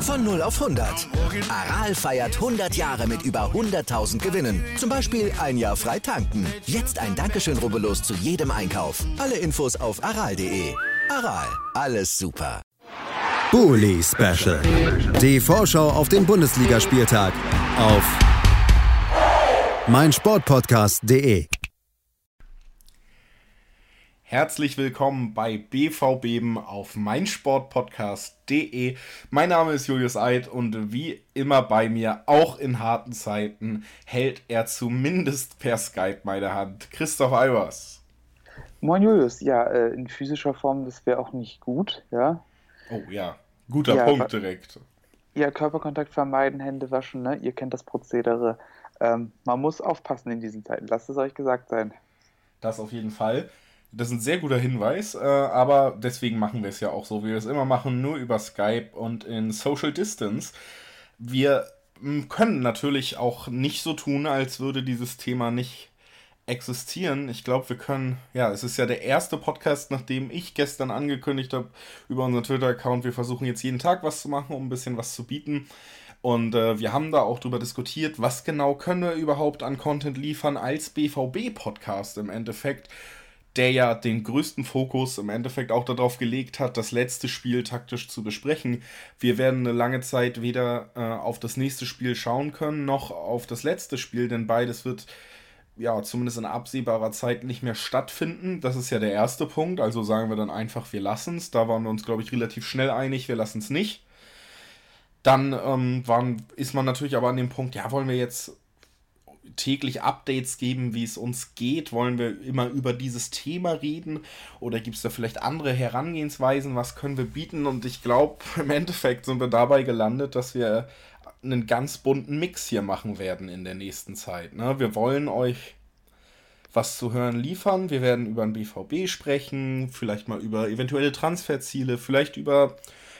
Von 0 auf 100. Aral feiert 100 Jahre mit über 100.000 Gewinnen. Zum Beispiel ein Jahr frei tanken. Jetzt ein Dankeschön, rubbellos zu jedem Einkauf. Alle Infos auf aral.de. Aral, alles super. Bully Special. Die Vorschau auf den Bundesligaspieltag auf meinsportpodcast.de. Herzlich willkommen bei BVBeben auf meinsportpodcast.de. Mein Name ist Julius Eid und wie immer bei mir, auch in harten Zeiten, hält er zumindest per Skype meine Hand. Christoph Albers. Moin Julius, ja, äh, in physischer Form, das wäre auch nicht gut, ja. Oh ja, guter ja, Punkt direkt. Ja, Körperkontakt vermeiden, Hände waschen, ne? Ihr kennt das Prozedere. Ähm, man muss aufpassen in diesen Zeiten, lasst es euch gesagt sein. Das auf jeden Fall. Das ist ein sehr guter Hinweis, äh, aber deswegen machen wir es ja auch so, wie wir es immer machen, nur über Skype und in Social Distance. Wir hm, können natürlich auch nicht so tun, als würde dieses Thema nicht existieren. Ich glaube, wir können, ja, es ist ja der erste Podcast, nachdem ich gestern angekündigt habe über unseren Twitter-Account, wir versuchen jetzt jeden Tag was zu machen, um ein bisschen was zu bieten. Und äh, wir haben da auch drüber diskutiert, was genau können wir überhaupt an Content liefern als BVB-Podcast im Endeffekt der ja den größten Fokus im Endeffekt auch darauf gelegt hat, das letzte Spiel taktisch zu besprechen. Wir werden eine lange Zeit weder äh, auf das nächste Spiel schauen können, noch auf das letzte Spiel, denn beides wird ja zumindest in absehbarer Zeit nicht mehr stattfinden. Das ist ja der erste Punkt. Also sagen wir dann einfach, wir lassen es. Da waren wir uns, glaube ich, relativ schnell einig, wir lassen es nicht. Dann ähm, waren, ist man natürlich aber an dem Punkt, ja, wollen wir jetzt täglich Updates geben, wie es uns geht? Wollen wir immer über dieses Thema reden? Oder gibt es da vielleicht andere Herangehensweisen? Was können wir bieten? Und ich glaube, im Endeffekt sind wir dabei gelandet, dass wir einen ganz bunten Mix hier machen werden in der nächsten Zeit. Ne? Wir wollen euch was zu hören liefern. Wir werden über den BVB sprechen, vielleicht mal über eventuelle Transferziele, vielleicht über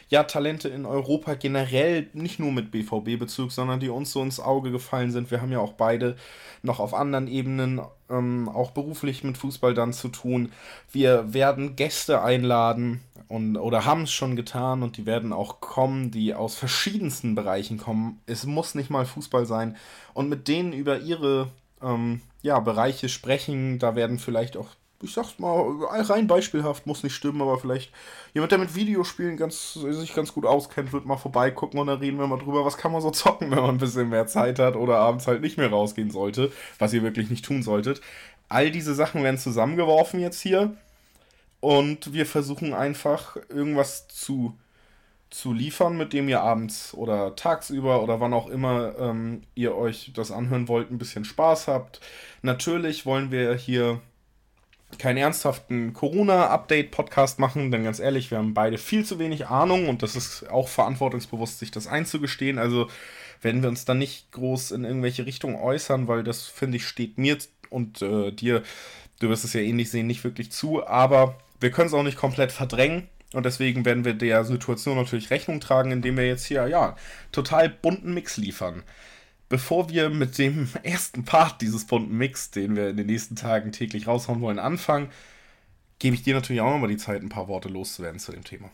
ja, Talente in Europa generell, nicht nur mit BVB-Bezug, sondern die uns so ins Auge gefallen sind. Wir haben ja auch beide noch auf anderen Ebenen ähm, auch beruflich mit Fußball dann zu tun. Wir werden Gäste einladen und oder haben es schon getan und die werden auch kommen, die aus verschiedensten Bereichen kommen. Es muss nicht mal Fußball sein und mit denen über ihre ähm, ja, Bereiche sprechen. Da werden vielleicht auch ich sag's mal, rein beispielhaft, muss nicht stimmen, aber vielleicht jemand, der mit Videospielen ganz, sich ganz gut auskennt, wird mal vorbeigucken und dann reden wir mal drüber, was kann man so zocken, wenn man ein bisschen mehr Zeit hat oder abends halt nicht mehr rausgehen sollte, was ihr wirklich nicht tun solltet. All diese Sachen werden zusammengeworfen jetzt hier und wir versuchen einfach irgendwas zu, zu liefern, mit dem ihr abends oder tagsüber oder wann auch immer ähm, ihr euch das anhören wollt, ein bisschen Spaß habt. Natürlich wollen wir hier keinen ernsthaften Corona-Update-Podcast machen, denn ganz ehrlich, wir haben beide viel zu wenig Ahnung und das ist auch verantwortungsbewusst, sich das einzugestehen. Also werden wir uns dann nicht groß in irgendwelche Richtungen äußern, weil das, finde ich, steht mir und äh, dir, du wirst es ja ähnlich sehen, nicht wirklich zu, aber wir können es auch nicht komplett verdrängen. Und deswegen werden wir der Situation natürlich Rechnung tragen, indem wir jetzt hier, ja, total bunten Mix liefern bevor wir mit dem ersten Part dieses bunten Mix, den wir in den nächsten Tagen täglich raushauen wollen, anfangen, gebe ich dir natürlich auch nochmal die Zeit, ein paar Worte loszuwerden zu dem Thema.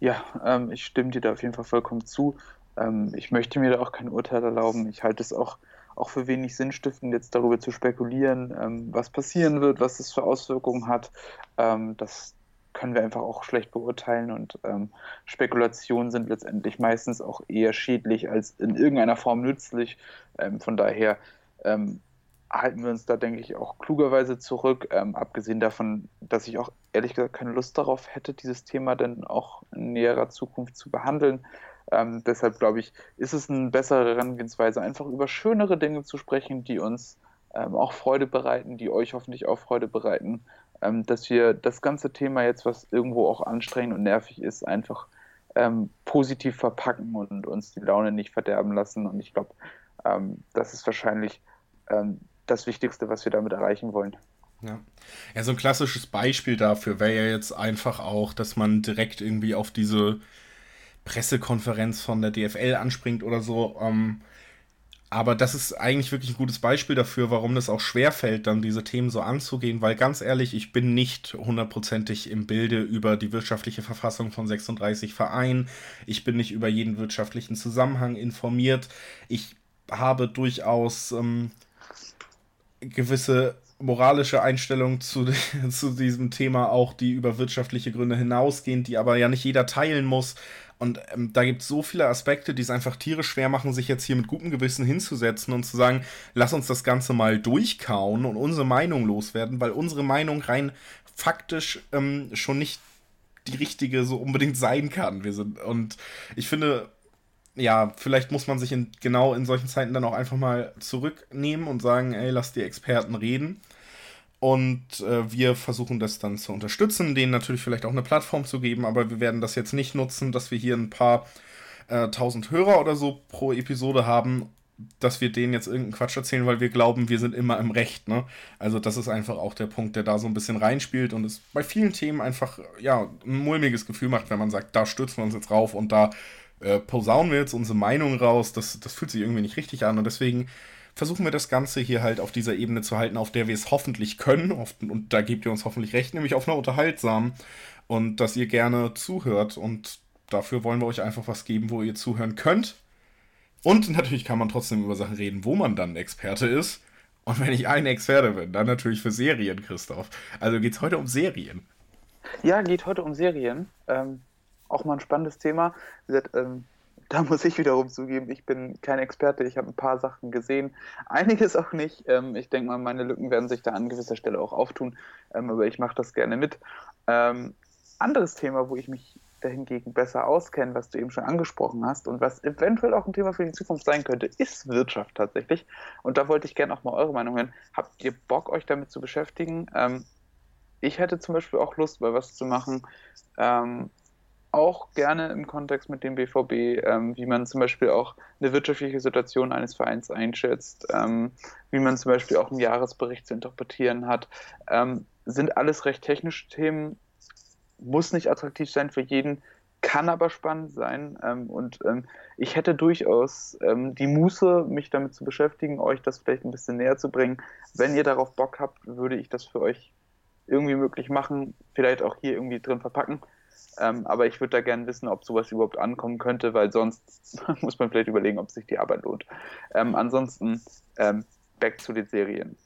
Ja, ähm, ich stimme dir da auf jeden Fall vollkommen zu. Ähm, ich möchte mir da auch kein Urteil erlauben. Ich halte es auch, auch für wenig sinnstiftend, jetzt darüber zu spekulieren, ähm, was passieren wird, was es für Auswirkungen hat. Ähm, das, können wir einfach auch schlecht beurteilen und ähm, Spekulationen sind letztendlich meistens auch eher schädlich als in irgendeiner Form nützlich. Ähm, von daher ähm, halten wir uns da, denke ich, auch klugerweise zurück, ähm, abgesehen davon, dass ich auch ehrlich gesagt keine Lust darauf hätte, dieses Thema dann auch in näherer Zukunft zu behandeln. Ähm, deshalb glaube ich, ist es eine bessere Herangehensweise, einfach über schönere Dinge zu sprechen, die uns ähm, auch Freude bereiten, die euch hoffentlich auch Freude bereiten ähm, dass wir das ganze Thema jetzt, was irgendwo auch anstrengend und nervig ist, einfach ähm, positiv verpacken und uns die Laune nicht verderben lassen. Und ich glaube, ähm, das ist wahrscheinlich ähm, das Wichtigste, was wir damit erreichen wollen. Ja. ja, so ein klassisches Beispiel dafür wäre ja jetzt einfach auch, dass man direkt irgendwie auf diese Pressekonferenz von der DFL anspringt oder so. Ähm, aber das ist eigentlich wirklich ein gutes Beispiel dafür, warum es auch schwerfällt, dann diese Themen so anzugehen, weil ganz ehrlich, ich bin nicht hundertprozentig im Bilde über die wirtschaftliche Verfassung von 36 Vereinen. Ich bin nicht über jeden wirtschaftlichen Zusammenhang informiert. Ich habe durchaus ähm, gewisse moralische Einstellungen zu, zu diesem Thema auch, die über wirtschaftliche Gründe hinausgehen, die aber ja nicht jeder teilen muss. Und ähm, da gibt es so viele Aspekte, die es einfach tierisch schwer machen, sich jetzt hier mit gutem Gewissen hinzusetzen und zu sagen, lass uns das Ganze mal durchkauen und unsere Meinung loswerden, weil unsere Meinung rein faktisch ähm, schon nicht die richtige so unbedingt sein kann. Wir sind, und ich finde, ja, vielleicht muss man sich in, genau in solchen Zeiten dann auch einfach mal zurücknehmen und sagen, ey, lass die Experten reden. Und äh, wir versuchen das dann zu unterstützen, denen natürlich vielleicht auch eine Plattform zu geben, aber wir werden das jetzt nicht nutzen, dass wir hier ein paar äh, tausend Hörer oder so pro Episode haben, dass wir denen jetzt irgendeinen Quatsch erzählen, weil wir glauben, wir sind immer im Recht. Ne? Also das ist einfach auch der Punkt, der da so ein bisschen reinspielt und es bei vielen Themen einfach ja ein mulmiges Gefühl macht, wenn man sagt, da stürzen wir uns jetzt rauf und da äh, posaunen wir jetzt unsere Meinung raus. Das, das fühlt sich irgendwie nicht richtig an und deswegen versuchen wir das Ganze hier halt auf dieser Ebene zu halten, auf der wir es hoffentlich können. Und da gebt ihr uns hoffentlich recht, nämlich auf einer unterhaltsamen. Und dass ihr gerne zuhört. Und dafür wollen wir euch einfach was geben, wo ihr zuhören könnt. Und natürlich kann man trotzdem über Sachen reden, wo man dann Experte ist. Und wenn ich ein Experte bin, dann natürlich für Serien, Christoph. Also geht es heute um Serien. Ja, geht heute um Serien. Ähm, auch mal ein spannendes Thema. Wie gesagt, ähm, da muss ich wiederum zugeben, ich bin kein Experte. Ich habe ein paar Sachen gesehen, einiges auch nicht. Ähm, ich denke mal, meine Lücken werden sich da an gewisser Stelle auch auftun, ähm, aber ich mache das gerne mit. Ähm, anderes Thema, wo ich mich dahingegen besser auskenne, was du eben schon angesprochen hast und was eventuell auch ein Thema für die Zukunft sein könnte, ist Wirtschaft tatsächlich. Und da wollte ich gerne auch mal eure Meinung hören. Habt ihr Bock, euch damit zu beschäftigen? Ähm, ich hätte zum Beispiel auch Lust, mal was zu machen, ähm, auch gerne im Kontext mit dem BVB, ähm, wie man zum Beispiel auch eine wirtschaftliche Situation eines Vereins einschätzt, ähm, wie man zum Beispiel auch einen Jahresbericht zu interpretieren hat, ähm, sind alles recht technische Themen, muss nicht attraktiv sein für jeden, kann aber spannend sein ähm, und ähm, ich hätte durchaus ähm, die Muße, mich damit zu beschäftigen, euch das vielleicht ein bisschen näher zu bringen. Wenn ihr darauf Bock habt, würde ich das für euch irgendwie möglich machen, vielleicht auch hier irgendwie drin verpacken. Ähm, aber ich würde da gerne wissen, ob sowas überhaupt ankommen könnte, weil sonst muss man vielleicht überlegen, ob sich die Arbeit lohnt. Ähm, ansonsten, ähm, back zu den Serien.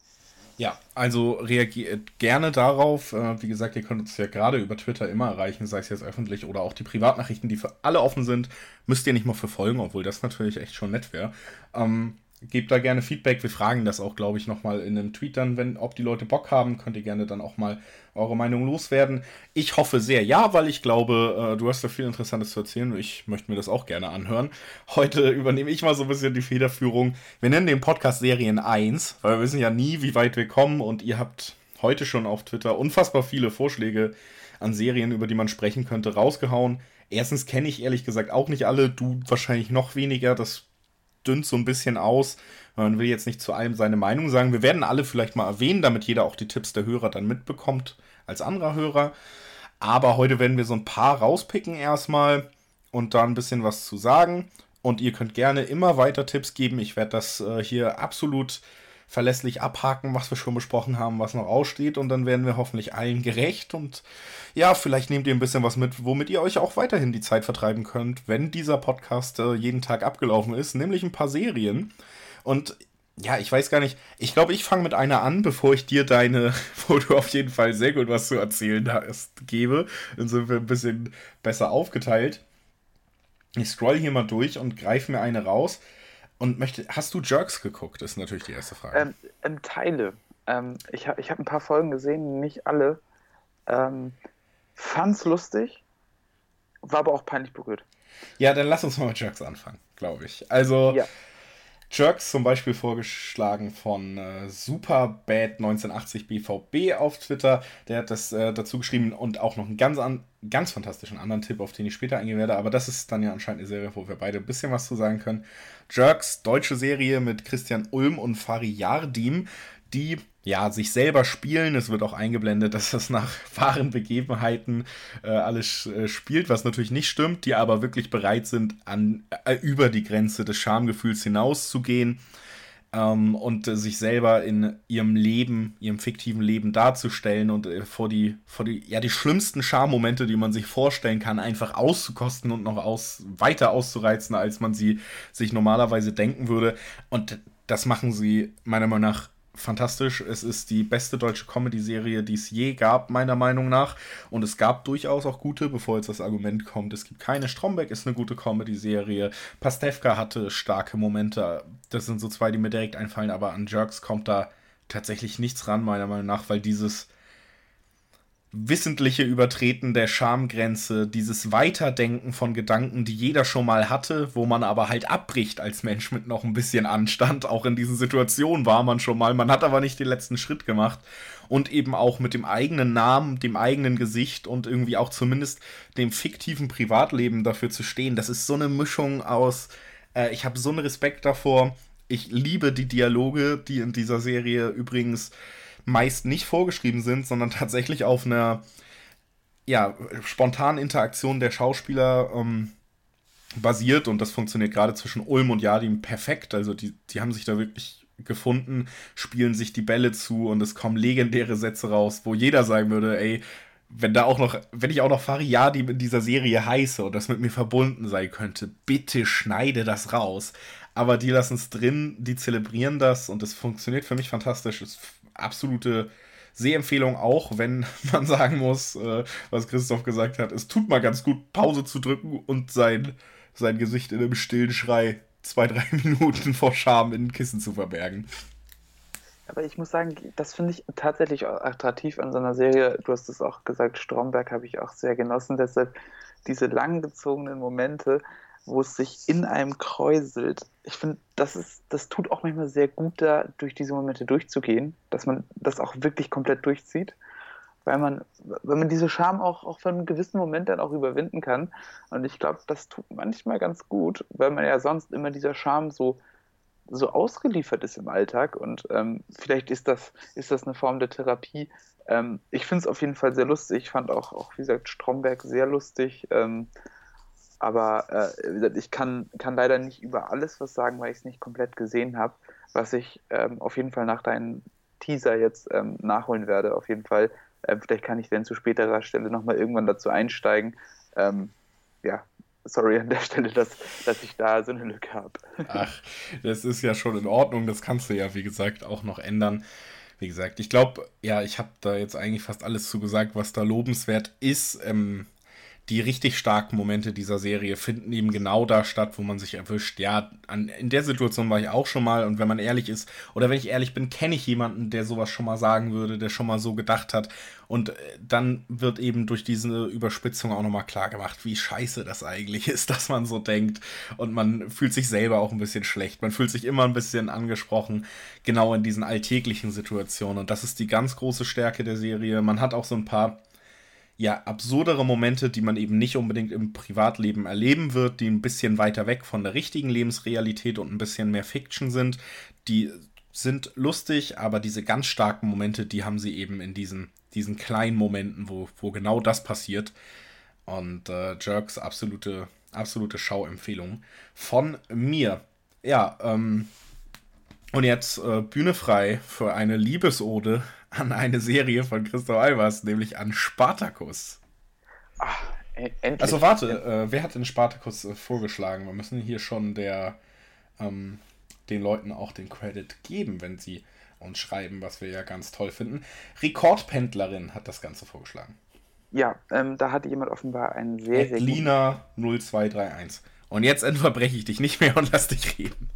Ja, also reagiert gerne darauf. Äh, wie gesagt, ihr könnt uns ja gerade über Twitter immer erreichen, sei es jetzt öffentlich oder auch die Privatnachrichten, die für alle offen sind. Müsst ihr nicht mal verfolgen, obwohl das natürlich echt schon nett wäre. Ähm, gebt da gerne Feedback. Wir fragen das auch, glaube ich, nochmal in einem Tweet dann, wenn, ob die Leute Bock haben, könnt ihr gerne dann auch mal eure Meinung loswerden. Ich hoffe sehr ja, weil ich glaube, äh, du hast da viel Interessantes zu erzählen. Ich möchte mir das auch gerne anhören. Heute übernehme ich mal so ein bisschen die Federführung. Wir nennen den Podcast Serien 1, weil wir wissen ja nie, wie weit wir kommen und ihr habt heute schon auf Twitter unfassbar viele Vorschläge an Serien, über die man sprechen könnte, rausgehauen. Erstens kenne ich ehrlich gesagt auch nicht alle, du wahrscheinlich noch weniger. Das dünnt so ein bisschen aus. Man will jetzt nicht zu allem seine Meinung sagen. Wir werden alle vielleicht mal erwähnen, damit jeder auch die Tipps der Hörer dann mitbekommt als anderer Hörer. Aber heute werden wir so ein paar rauspicken erstmal und da ein bisschen was zu sagen. Und ihr könnt gerne immer weiter Tipps geben. Ich werde das äh, hier absolut verlässlich abhaken, was wir schon besprochen haben, was noch aussteht. Und dann werden wir hoffentlich allen gerecht. Und ja, vielleicht nehmt ihr ein bisschen was mit, womit ihr euch auch weiterhin die Zeit vertreiben könnt, wenn dieser Podcast äh, jeden Tag abgelaufen ist, nämlich ein paar Serien. Und ja, ich weiß gar nicht. Ich glaube, ich fange mit einer an, bevor ich dir deine, wo du auf jeden Fall sehr gut was zu erzählen hast, gebe. Dann sind wir ein bisschen besser aufgeteilt. Ich scroll hier mal durch und greife mir eine raus. Und möchte, hast du Jerks geguckt? Ist natürlich die erste Frage. Ähm, ähm, Teile. Ähm, ich habe ich hab ein paar Folgen gesehen, nicht alle. Ähm, fand's lustig, war aber auch peinlich berührt. Ja, dann lass uns mal mit Jerks anfangen, glaube ich. Also, ja. Jerks zum Beispiel vorgeschlagen von äh, Superbad 1980 BVB auf Twitter. Der hat das äh, dazu geschrieben und auch noch einen ganz, an, ganz fantastischen anderen Tipp, auf den ich später eingehen werde. Aber das ist dann ja anscheinend eine Serie, wo wir beide ein bisschen was zu sagen können. Jerks, deutsche Serie mit Christian Ulm und Fari Yardim. Die ja sich selber spielen. Es wird auch eingeblendet, dass das nach wahren Begebenheiten äh, alles äh, spielt, was natürlich nicht stimmt, die aber wirklich bereit sind, an, äh, über die Grenze des Schamgefühls hinauszugehen ähm, und äh, sich selber in ihrem Leben, ihrem fiktiven Leben darzustellen und äh, vor die, vor die, ja, die schlimmsten Schammomente, die man sich vorstellen kann, einfach auszukosten und noch aus, weiter auszureizen, als man sie sich normalerweise denken würde. Und das machen sie meiner Meinung nach fantastisch. Es ist die beste deutsche Comedy-Serie, die es je gab, meiner Meinung nach. Und es gab durchaus auch gute, bevor jetzt das Argument kommt, es gibt keine. Stromberg ist eine gute Comedy-Serie. Pastewka hatte starke Momente. Das sind so zwei, die mir direkt einfallen, aber an Jerks kommt da tatsächlich nichts ran, meiner Meinung nach, weil dieses wissentliche Übertreten der Schamgrenze, dieses Weiterdenken von Gedanken, die jeder schon mal hatte, wo man aber halt abbricht als Mensch mit noch ein bisschen Anstand. Auch in diesen Situationen war man schon mal, man hat aber nicht den letzten Schritt gemacht. Und eben auch mit dem eigenen Namen, dem eigenen Gesicht und irgendwie auch zumindest dem fiktiven Privatleben dafür zu stehen. Das ist so eine Mischung aus, äh, ich habe so einen Respekt davor. Ich liebe die Dialoge, die in dieser Serie übrigens meist nicht vorgeschrieben sind, sondern tatsächlich auf einer ja, spontanen Interaktion der Schauspieler ähm, basiert und das funktioniert gerade zwischen Ulm und Jadim perfekt. Also die, die haben sich da wirklich gefunden, spielen sich die Bälle zu und es kommen legendäre Sätze raus, wo jeder sagen würde, ey, wenn da auch noch, wenn ich auch noch Fariadim in dieser Serie heiße und das mit mir verbunden sein könnte, bitte schneide das raus. Aber die lassen es drin, die zelebrieren das und es funktioniert für mich fantastisch. Es absolute Sehempfehlung auch, wenn man sagen muss, äh, was Christoph gesagt hat, es tut mal ganz gut, Pause zu drücken und sein, sein Gesicht in einem stillen Schrei zwei, drei Minuten vor Scham in ein Kissen zu verbergen. Aber ich muss sagen, das finde ich tatsächlich attraktiv an so einer Serie. Du hast es auch gesagt, Stromberg habe ich auch sehr genossen. Deshalb diese langgezogenen Momente, wo es sich in einem kräuselt. Ich finde, das ist, das tut auch manchmal sehr gut, da durch diese Momente durchzugehen, dass man das auch wirklich komplett durchzieht. Weil man, wenn man diese Scham auch, auch für einen gewissen Moment dann auch überwinden kann. Und ich glaube, das tut manchmal ganz gut, weil man ja sonst immer dieser Scham so, so ausgeliefert ist im Alltag. Und ähm, vielleicht ist das, ist das eine Form der Therapie. Ähm, ich finde es auf jeden Fall sehr lustig. Ich fand auch, auch wie gesagt, Stromberg sehr lustig. Ähm, aber äh, ich kann, kann leider nicht über alles was sagen, weil ich es nicht komplett gesehen habe. Was ich ähm, auf jeden Fall nach deinem Teaser jetzt ähm, nachholen werde, auf jeden Fall. Äh, vielleicht kann ich dann zu späterer Stelle nochmal irgendwann dazu einsteigen. Ähm, ja, sorry an der Stelle, dass, dass ich da so eine Lücke habe. Ach, das ist ja schon in Ordnung. Das kannst du ja, wie gesagt, auch noch ändern. Wie gesagt, ich glaube, ja, ich habe da jetzt eigentlich fast alles zugesagt, was da lobenswert ist. Ähm, die richtig starken Momente dieser Serie finden eben genau da statt, wo man sich erwischt. Ja, an, in der Situation war ich auch schon mal und wenn man ehrlich ist, oder wenn ich ehrlich bin, kenne ich jemanden, der sowas schon mal sagen würde, der schon mal so gedacht hat. Und äh, dann wird eben durch diese Überspitzung auch nochmal klar gemacht, wie scheiße das eigentlich ist, dass man so denkt. Und man fühlt sich selber auch ein bisschen schlecht. Man fühlt sich immer ein bisschen angesprochen, genau in diesen alltäglichen Situationen. Und das ist die ganz große Stärke der Serie. Man hat auch so ein paar ja, absurdere Momente, die man eben nicht unbedingt im Privatleben erleben wird, die ein bisschen weiter weg von der richtigen Lebensrealität und ein bisschen mehr Fiction sind, die sind lustig, aber diese ganz starken Momente, die haben sie eben in diesen, diesen kleinen Momenten, wo, wo genau das passiert. Und äh, Jerks absolute, absolute Schauempfehlung von mir. Ja, ähm, und jetzt äh, Bühne frei für eine Liebesode an eine Serie von Christoph Albers, nämlich an Spartacus. Ach, e-, endlich. Also warte, äh, wer hat den Spartacus äh, vorgeschlagen? Wir müssen hier schon der, ähm, den Leuten auch den Credit geben, wenn sie uns schreiben, was wir ja ganz toll finden. Rekordpendlerin hat das Ganze vorgeschlagen. Ja, ähm, da hatte jemand offenbar einen sehr, sehr Lina 0231. Und jetzt unterbreche ich dich nicht mehr und lass dich reden.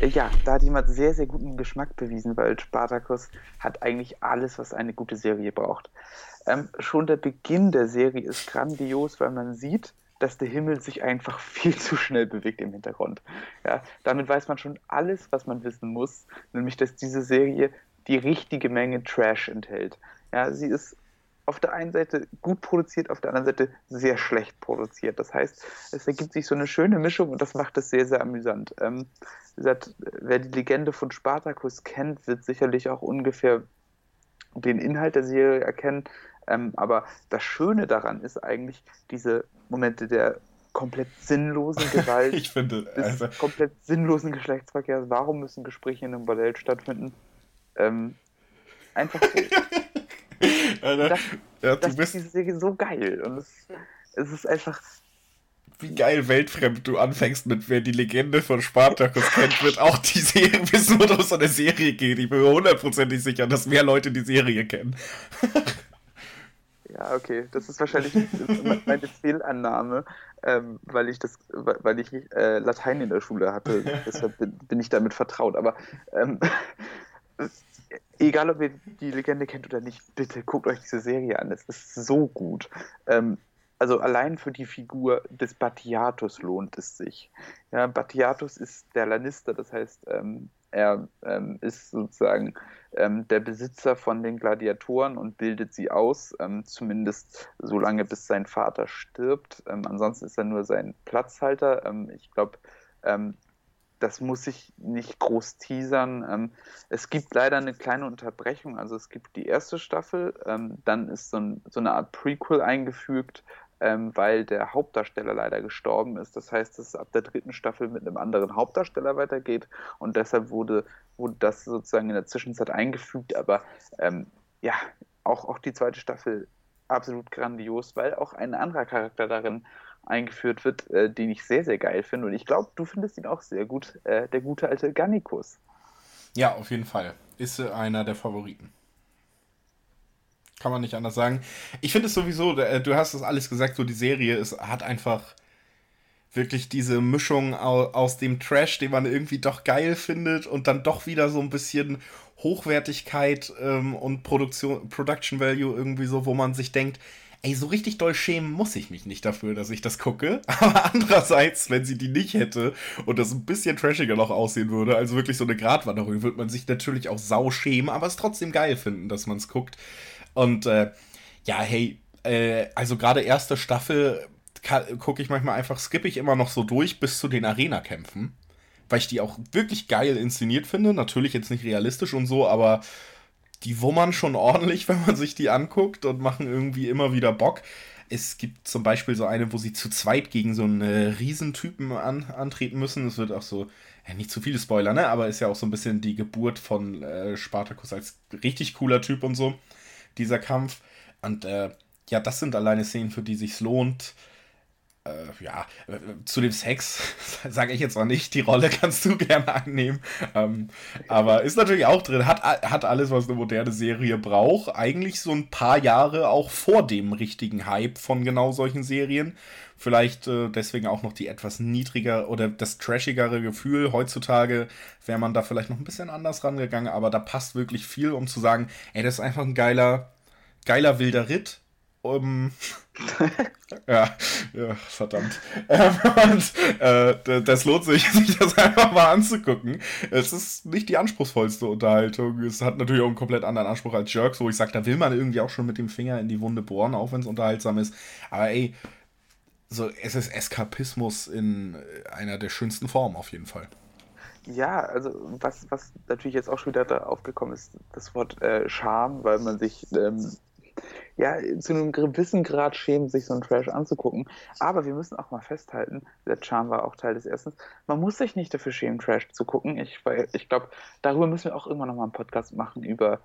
Ja, da hat jemand sehr, sehr guten Geschmack bewiesen, weil Spartacus hat eigentlich alles, was eine gute Serie braucht. Ähm, schon der Beginn der Serie ist grandios, weil man sieht, dass der Himmel sich einfach viel zu schnell bewegt im Hintergrund. Ja, damit weiß man schon alles, was man wissen muss, nämlich dass diese Serie die richtige Menge Trash enthält. Ja, sie ist auf der einen Seite gut produziert, auf der anderen Seite sehr schlecht produziert. Das heißt, es ergibt sich so eine schöne Mischung und das macht es sehr, sehr amüsant. Ähm, wie gesagt, wer die Legende von Spartacus kennt, wird sicherlich auch ungefähr den Inhalt der Serie erkennen. Ähm, aber das Schöne daran ist eigentlich diese Momente der komplett sinnlosen Gewalt, ich finde, also komplett sinnlosen Geschlechtsverkehrs. Warum müssen Gespräche in einem Bordell stattfinden? Ähm, einfach so. Alter, das, ja, das du bist, ist diese Serie so geil. Und es, es ist einfach. wie geil weltfremd du anfängst mit, wer die Legende von Spartacus kennt, wird auch die Serie, bis nur um so eine Serie geht. Ich bin mir hundertprozentig sicher, dass mehr Leute die Serie kennen. Ja, okay, das ist wahrscheinlich meine Fehlannahme, ähm, weil ich das, weil ich äh, Latein in der Schule hatte. Deshalb bin, bin ich damit vertraut. Aber ähm, egal, ob ihr die Legende kennt oder nicht, bitte guckt euch diese Serie an. Es ist so gut. Ähm, also allein für die Figur des Batiatus lohnt es sich. Ja, Batiatus ist der Lannister, das heißt, ähm, er ähm, ist sozusagen ähm, der Besitzer von den Gladiatoren und bildet sie aus, ähm, zumindest so lange bis sein Vater stirbt. Ähm, ansonsten ist er nur sein Platzhalter. Ich glaube, ähm, das muss ich nicht groß teasern. es gibt leider eine kleine Unterbrechung. Also es gibt die erste Staffel, dann ist so, ein, so eine Art Prequel eingefügt, ähm, weil der Hauptdarsteller leider gestorben ist. Das heißt, dass es ab der dritten Staffel mit einem anderen Hauptdarsteller weitergeht und deshalb wurde, wurde das sozusagen in der Zwischenzeit eingefügt. Aber ähm, ja, auch, auch die zweite Staffel absolut grandios, weil auch ein anderer Charakter darin eingeführt wird, äh, den ich sehr, sehr geil finde. Und ich glaube, du findest ihn auch sehr gut, äh, der gute alte Gannikus. Ja, auf jeden Fall. Ist äh, einer der Favoriten. Kann man nicht anders sagen. Ich finde es sowieso, äh, du hast es alles gesagt, so die Serie ist, hat einfach wirklich diese Mischung aus dem Trash, den man irgendwie doch geil findet und dann doch wieder so ein bisschen Hochwertigkeit ähm, und Produktion, Production Value irgendwie so, wo man sich denkt, ey, so richtig doll schämen muss ich mich nicht dafür, dass ich das gucke. Aber andererseits, wenn sie die nicht hätte und das ein bisschen trashiger noch aussehen würde, also wirklich so eine Gratwanderung, würde man sich natürlich auch sau schämen, aber es trotzdem geil finden, dass man es guckt. Und äh, ja, hey, äh, also gerade erste Staffel gucke ich manchmal einfach, skippe ich immer noch so durch bis zu den Arena-Kämpfen. Weil ich die auch wirklich geil inszeniert finde. Natürlich jetzt nicht realistisch und so, aber die wummern schon ordentlich, wenn man sich die anguckt und machen irgendwie immer wieder Bock. Es gibt zum Beispiel so eine, wo sie zu zweit gegen so einen äh, Riesentypen an, antreten müssen. Es wird auch so, ja, nicht zu viele Spoiler, ne? Aber ist ja auch so ein bisschen die Geburt von äh, Spartacus als richtig cooler Typ und so dieser Kampf. Und äh, ja, das sind alleine Szenen, für die sich lohnt. Äh, ja, äh, zu dem Sex sage ich jetzt noch nicht, die Rolle kannst du gerne annehmen. Ähm, aber ist natürlich auch drin, hat, hat alles, was eine moderne Serie braucht. Eigentlich so ein paar Jahre auch vor dem richtigen Hype von genau solchen Serien. Vielleicht äh, deswegen auch noch die etwas niedriger oder das trashigere Gefühl. Heutzutage wäre man da vielleicht noch ein bisschen anders rangegangen, aber da passt wirklich viel, um zu sagen, ey, das ist einfach ein geiler, geiler wilder Ritt. Um, ja, ja, verdammt. Ähm, und äh, das lohnt sich, sich das einfach mal anzugucken. Es ist nicht die anspruchsvollste Unterhaltung. Es hat natürlich auch einen komplett anderen Anspruch als Jerks, wo ich sage, da will man irgendwie auch schon mit dem Finger in die Wunde bohren, auch wenn es unterhaltsam ist. Aber ey, so, es ist Eskapismus in einer der schönsten Formen auf jeden Fall. Ja, also was, was natürlich jetzt auch schon wieder da aufgekommen ist, das Wort äh, Scham, weil man sich ähm, ja zu einem gewissen Grad schämt, sich so einen Trash anzugucken. Aber wir müssen auch mal festhalten, der Charme war auch Teil des Erstens, man muss sich nicht dafür schämen, Trash zu gucken. Ich, ich glaube, darüber müssen wir auch irgendwann nochmal einen Podcast machen über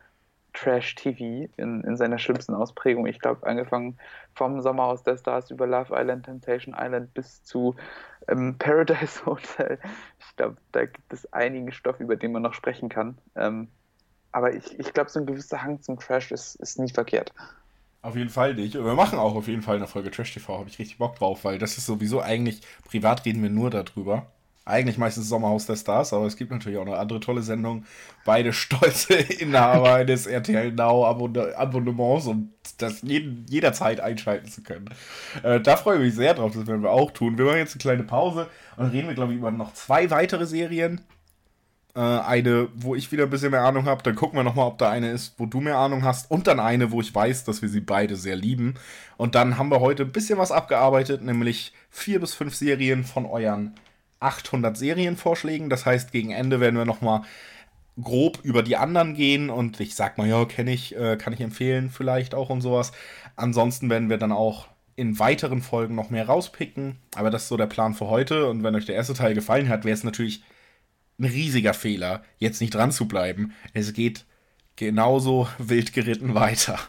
Trash-TV in, in seiner schlimmsten Ausprägung. Ich glaube, angefangen vom Sommerhaus der Stars über Love Island, Temptation Island bis zu ähm, Paradise Hotel. Ich glaube, da gibt es einigen Stoff, über den man noch sprechen kann. Ähm, aber ich, ich glaube, so ein gewisser Hang zum Trash ist, ist nie verkehrt. Auf jeden Fall nicht. Wir machen auch auf jeden Fall eine Folge Trash TV, habe ich richtig Bock drauf, weil das ist sowieso eigentlich, privat reden wir nur darüber eigentlich meistens Sommerhaus der Stars, aber es gibt natürlich auch noch andere tolle Sendungen. Beide stolze Inhaber eines RTL Now Abonnements, um das jeden, jederzeit einschalten zu können. Äh, da freue ich mich sehr drauf, das werden wir auch tun. Wir machen jetzt eine kleine Pause und reden wir, glaube ich, über noch zwei weitere Serien. Äh, eine, wo ich wieder ein bisschen mehr Ahnung habe. Dann gucken wir nochmal, ob da eine ist, wo du mehr Ahnung hast. Und dann eine, wo ich weiß, dass wir sie beide sehr lieben. Und dann haben wir heute ein bisschen was abgearbeitet, nämlich vier bis fünf Serien von euren 800 Serienvorschlägen. Das heißt, gegen Ende werden wir nochmal grob über die anderen gehen und ich sag mal, ja, kenne ich, äh, kann ich empfehlen, vielleicht auch und sowas. Ansonsten werden wir dann auch in weiteren Folgen noch mehr rauspicken. Aber das ist so der Plan für heute. Und wenn euch der erste Teil gefallen hat, wäre es natürlich ein riesiger Fehler, jetzt nicht dran zu bleiben. Es geht genauso wild geritten weiter.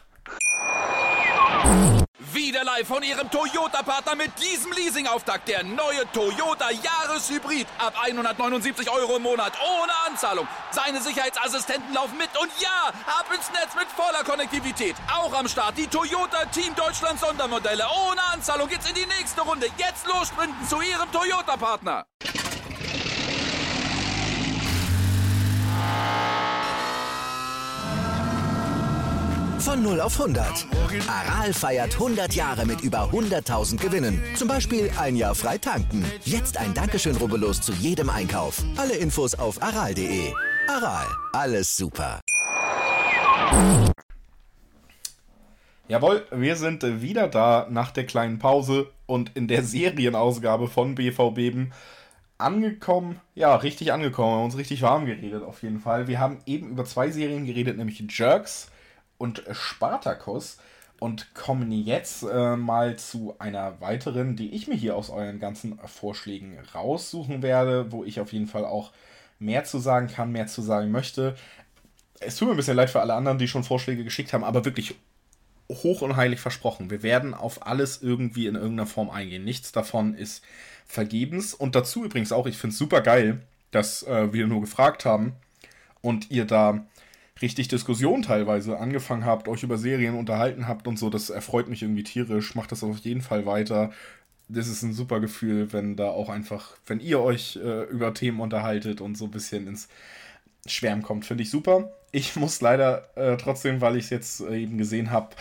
Wieder live von Ihrem Toyota-Partner mit diesem Leasing-Auftakt. Der neue Toyota Jahreshybrid. Ab 179 Euro im Monat. Ohne Anzahlung. Seine Sicherheitsassistenten laufen mit. Und ja, ab ins Netz mit voller Konnektivität. Auch am Start die Toyota Team Deutschland Sondermodelle. Ohne Anzahlung geht's in die nächste Runde. Jetzt los zu Ihrem Toyota-Partner. Von 0 auf 100. Aral feiert 100 Jahre mit über 100.000 Gewinnen. Zum Beispiel ein Jahr frei tanken. Jetzt ein Dankeschön, rubbellos zu jedem Einkauf. Alle Infos auf aral.de. Aral, alles super. Jawohl, wir sind wieder da nach der kleinen Pause und in der Serienausgabe von BVB angekommen, ja, richtig angekommen, wir haben uns richtig warm geredet auf jeden Fall. Wir haben eben über zwei Serien geredet, nämlich Jerks und Spartacus und kommen jetzt äh, mal zu einer weiteren, die ich mir hier aus euren ganzen Vorschlägen raussuchen werde, wo ich auf jeden Fall auch mehr zu sagen kann, mehr zu sagen möchte. Es tut mir ein bisschen leid für alle anderen, die schon Vorschläge geschickt haben, aber wirklich hoch und heilig versprochen. Wir werden auf alles irgendwie in irgendeiner Form eingehen. Nichts davon ist vergebens. Und dazu übrigens auch, ich finde es super geil, dass äh, wir nur gefragt haben und ihr da richtig Diskussion teilweise angefangen habt, euch über Serien unterhalten habt und so. Das erfreut mich irgendwie tierisch. Macht das auf jeden Fall weiter. Das ist ein super Gefühl, wenn da auch einfach, wenn ihr euch äh, über Themen unterhaltet und so ein bisschen ins Schwärmen kommt, finde ich super. Ich muss leider äh, trotzdem, weil ich es jetzt äh, eben gesehen habe,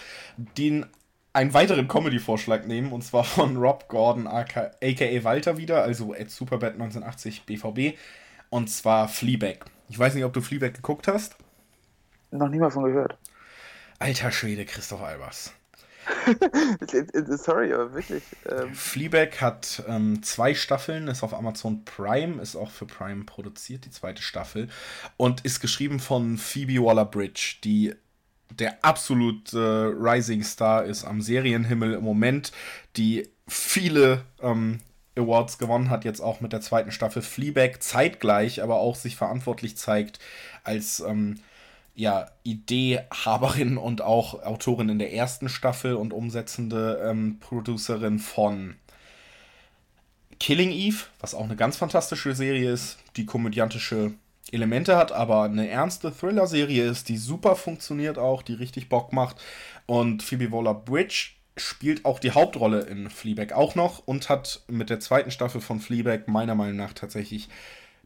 den einen weiteren Comedy-Vorschlag nehmen, und zwar von Rob Gordon, aka, Walter wieder, also at Superbad 1980 BVB, und zwar Fleabag. Ich weiß nicht, ob du Fleabag geguckt hast. Noch nie mal von gehört. Alter Schwede, Christoph Albers. Sorry, aber wirklich. Ähm Fleabag hat ähm, zwei Staffeln, ist auf Amazon Prime, ist auch für Prime produziert, die zweite Staffel. Und ist geschrieben von Phoebe Waller-Bridge, die der absolute äh, Rising Star ist am Serienhimmel im Moment, die viele ähm, Awards gewonnen hat, jetzt auch mit der zweiten Staffel Fleabag, zeitgleich aber auch sich verantwortlich zeigt als ähm, ja, Ideehaberin und auch Autorin in der ersten Staffel und umsetzende ähm, Producerin von Killing Eve, was auch eine ganz fantastische Serie ist, die komödiantische Elemente hat, aber eine ernste Thriller-Serie ist, die super funktioniert auch, die richtig Bock macht. Und Phoebe Waller-Bridge spielt auch die Hauptrolle in Fleabag auch noch und hat mit der zweiten Staffel von Fleabag meiner Meinung nach tatsächlich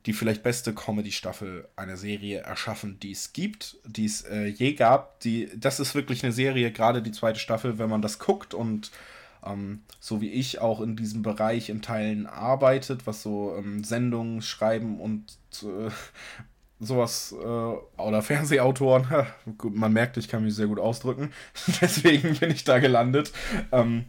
die vielleicht beste Comedy-Staffel einer Serie erschaffen, die es gibt, die es äh, je gab. Die, das ist wirklich eine Serie, gerade die zweite Staffel, wenn man das guckt und ähm, so wie ich auch in diesem Bereich in Teilen arbeitet, was so ähm, Sendungen schreiben und äh, sowas äh, oder Fernsehautoren. man merkt, ich kann mich sehr gut ausdrücken. Deswegen bin ich da gelandet. Ähm,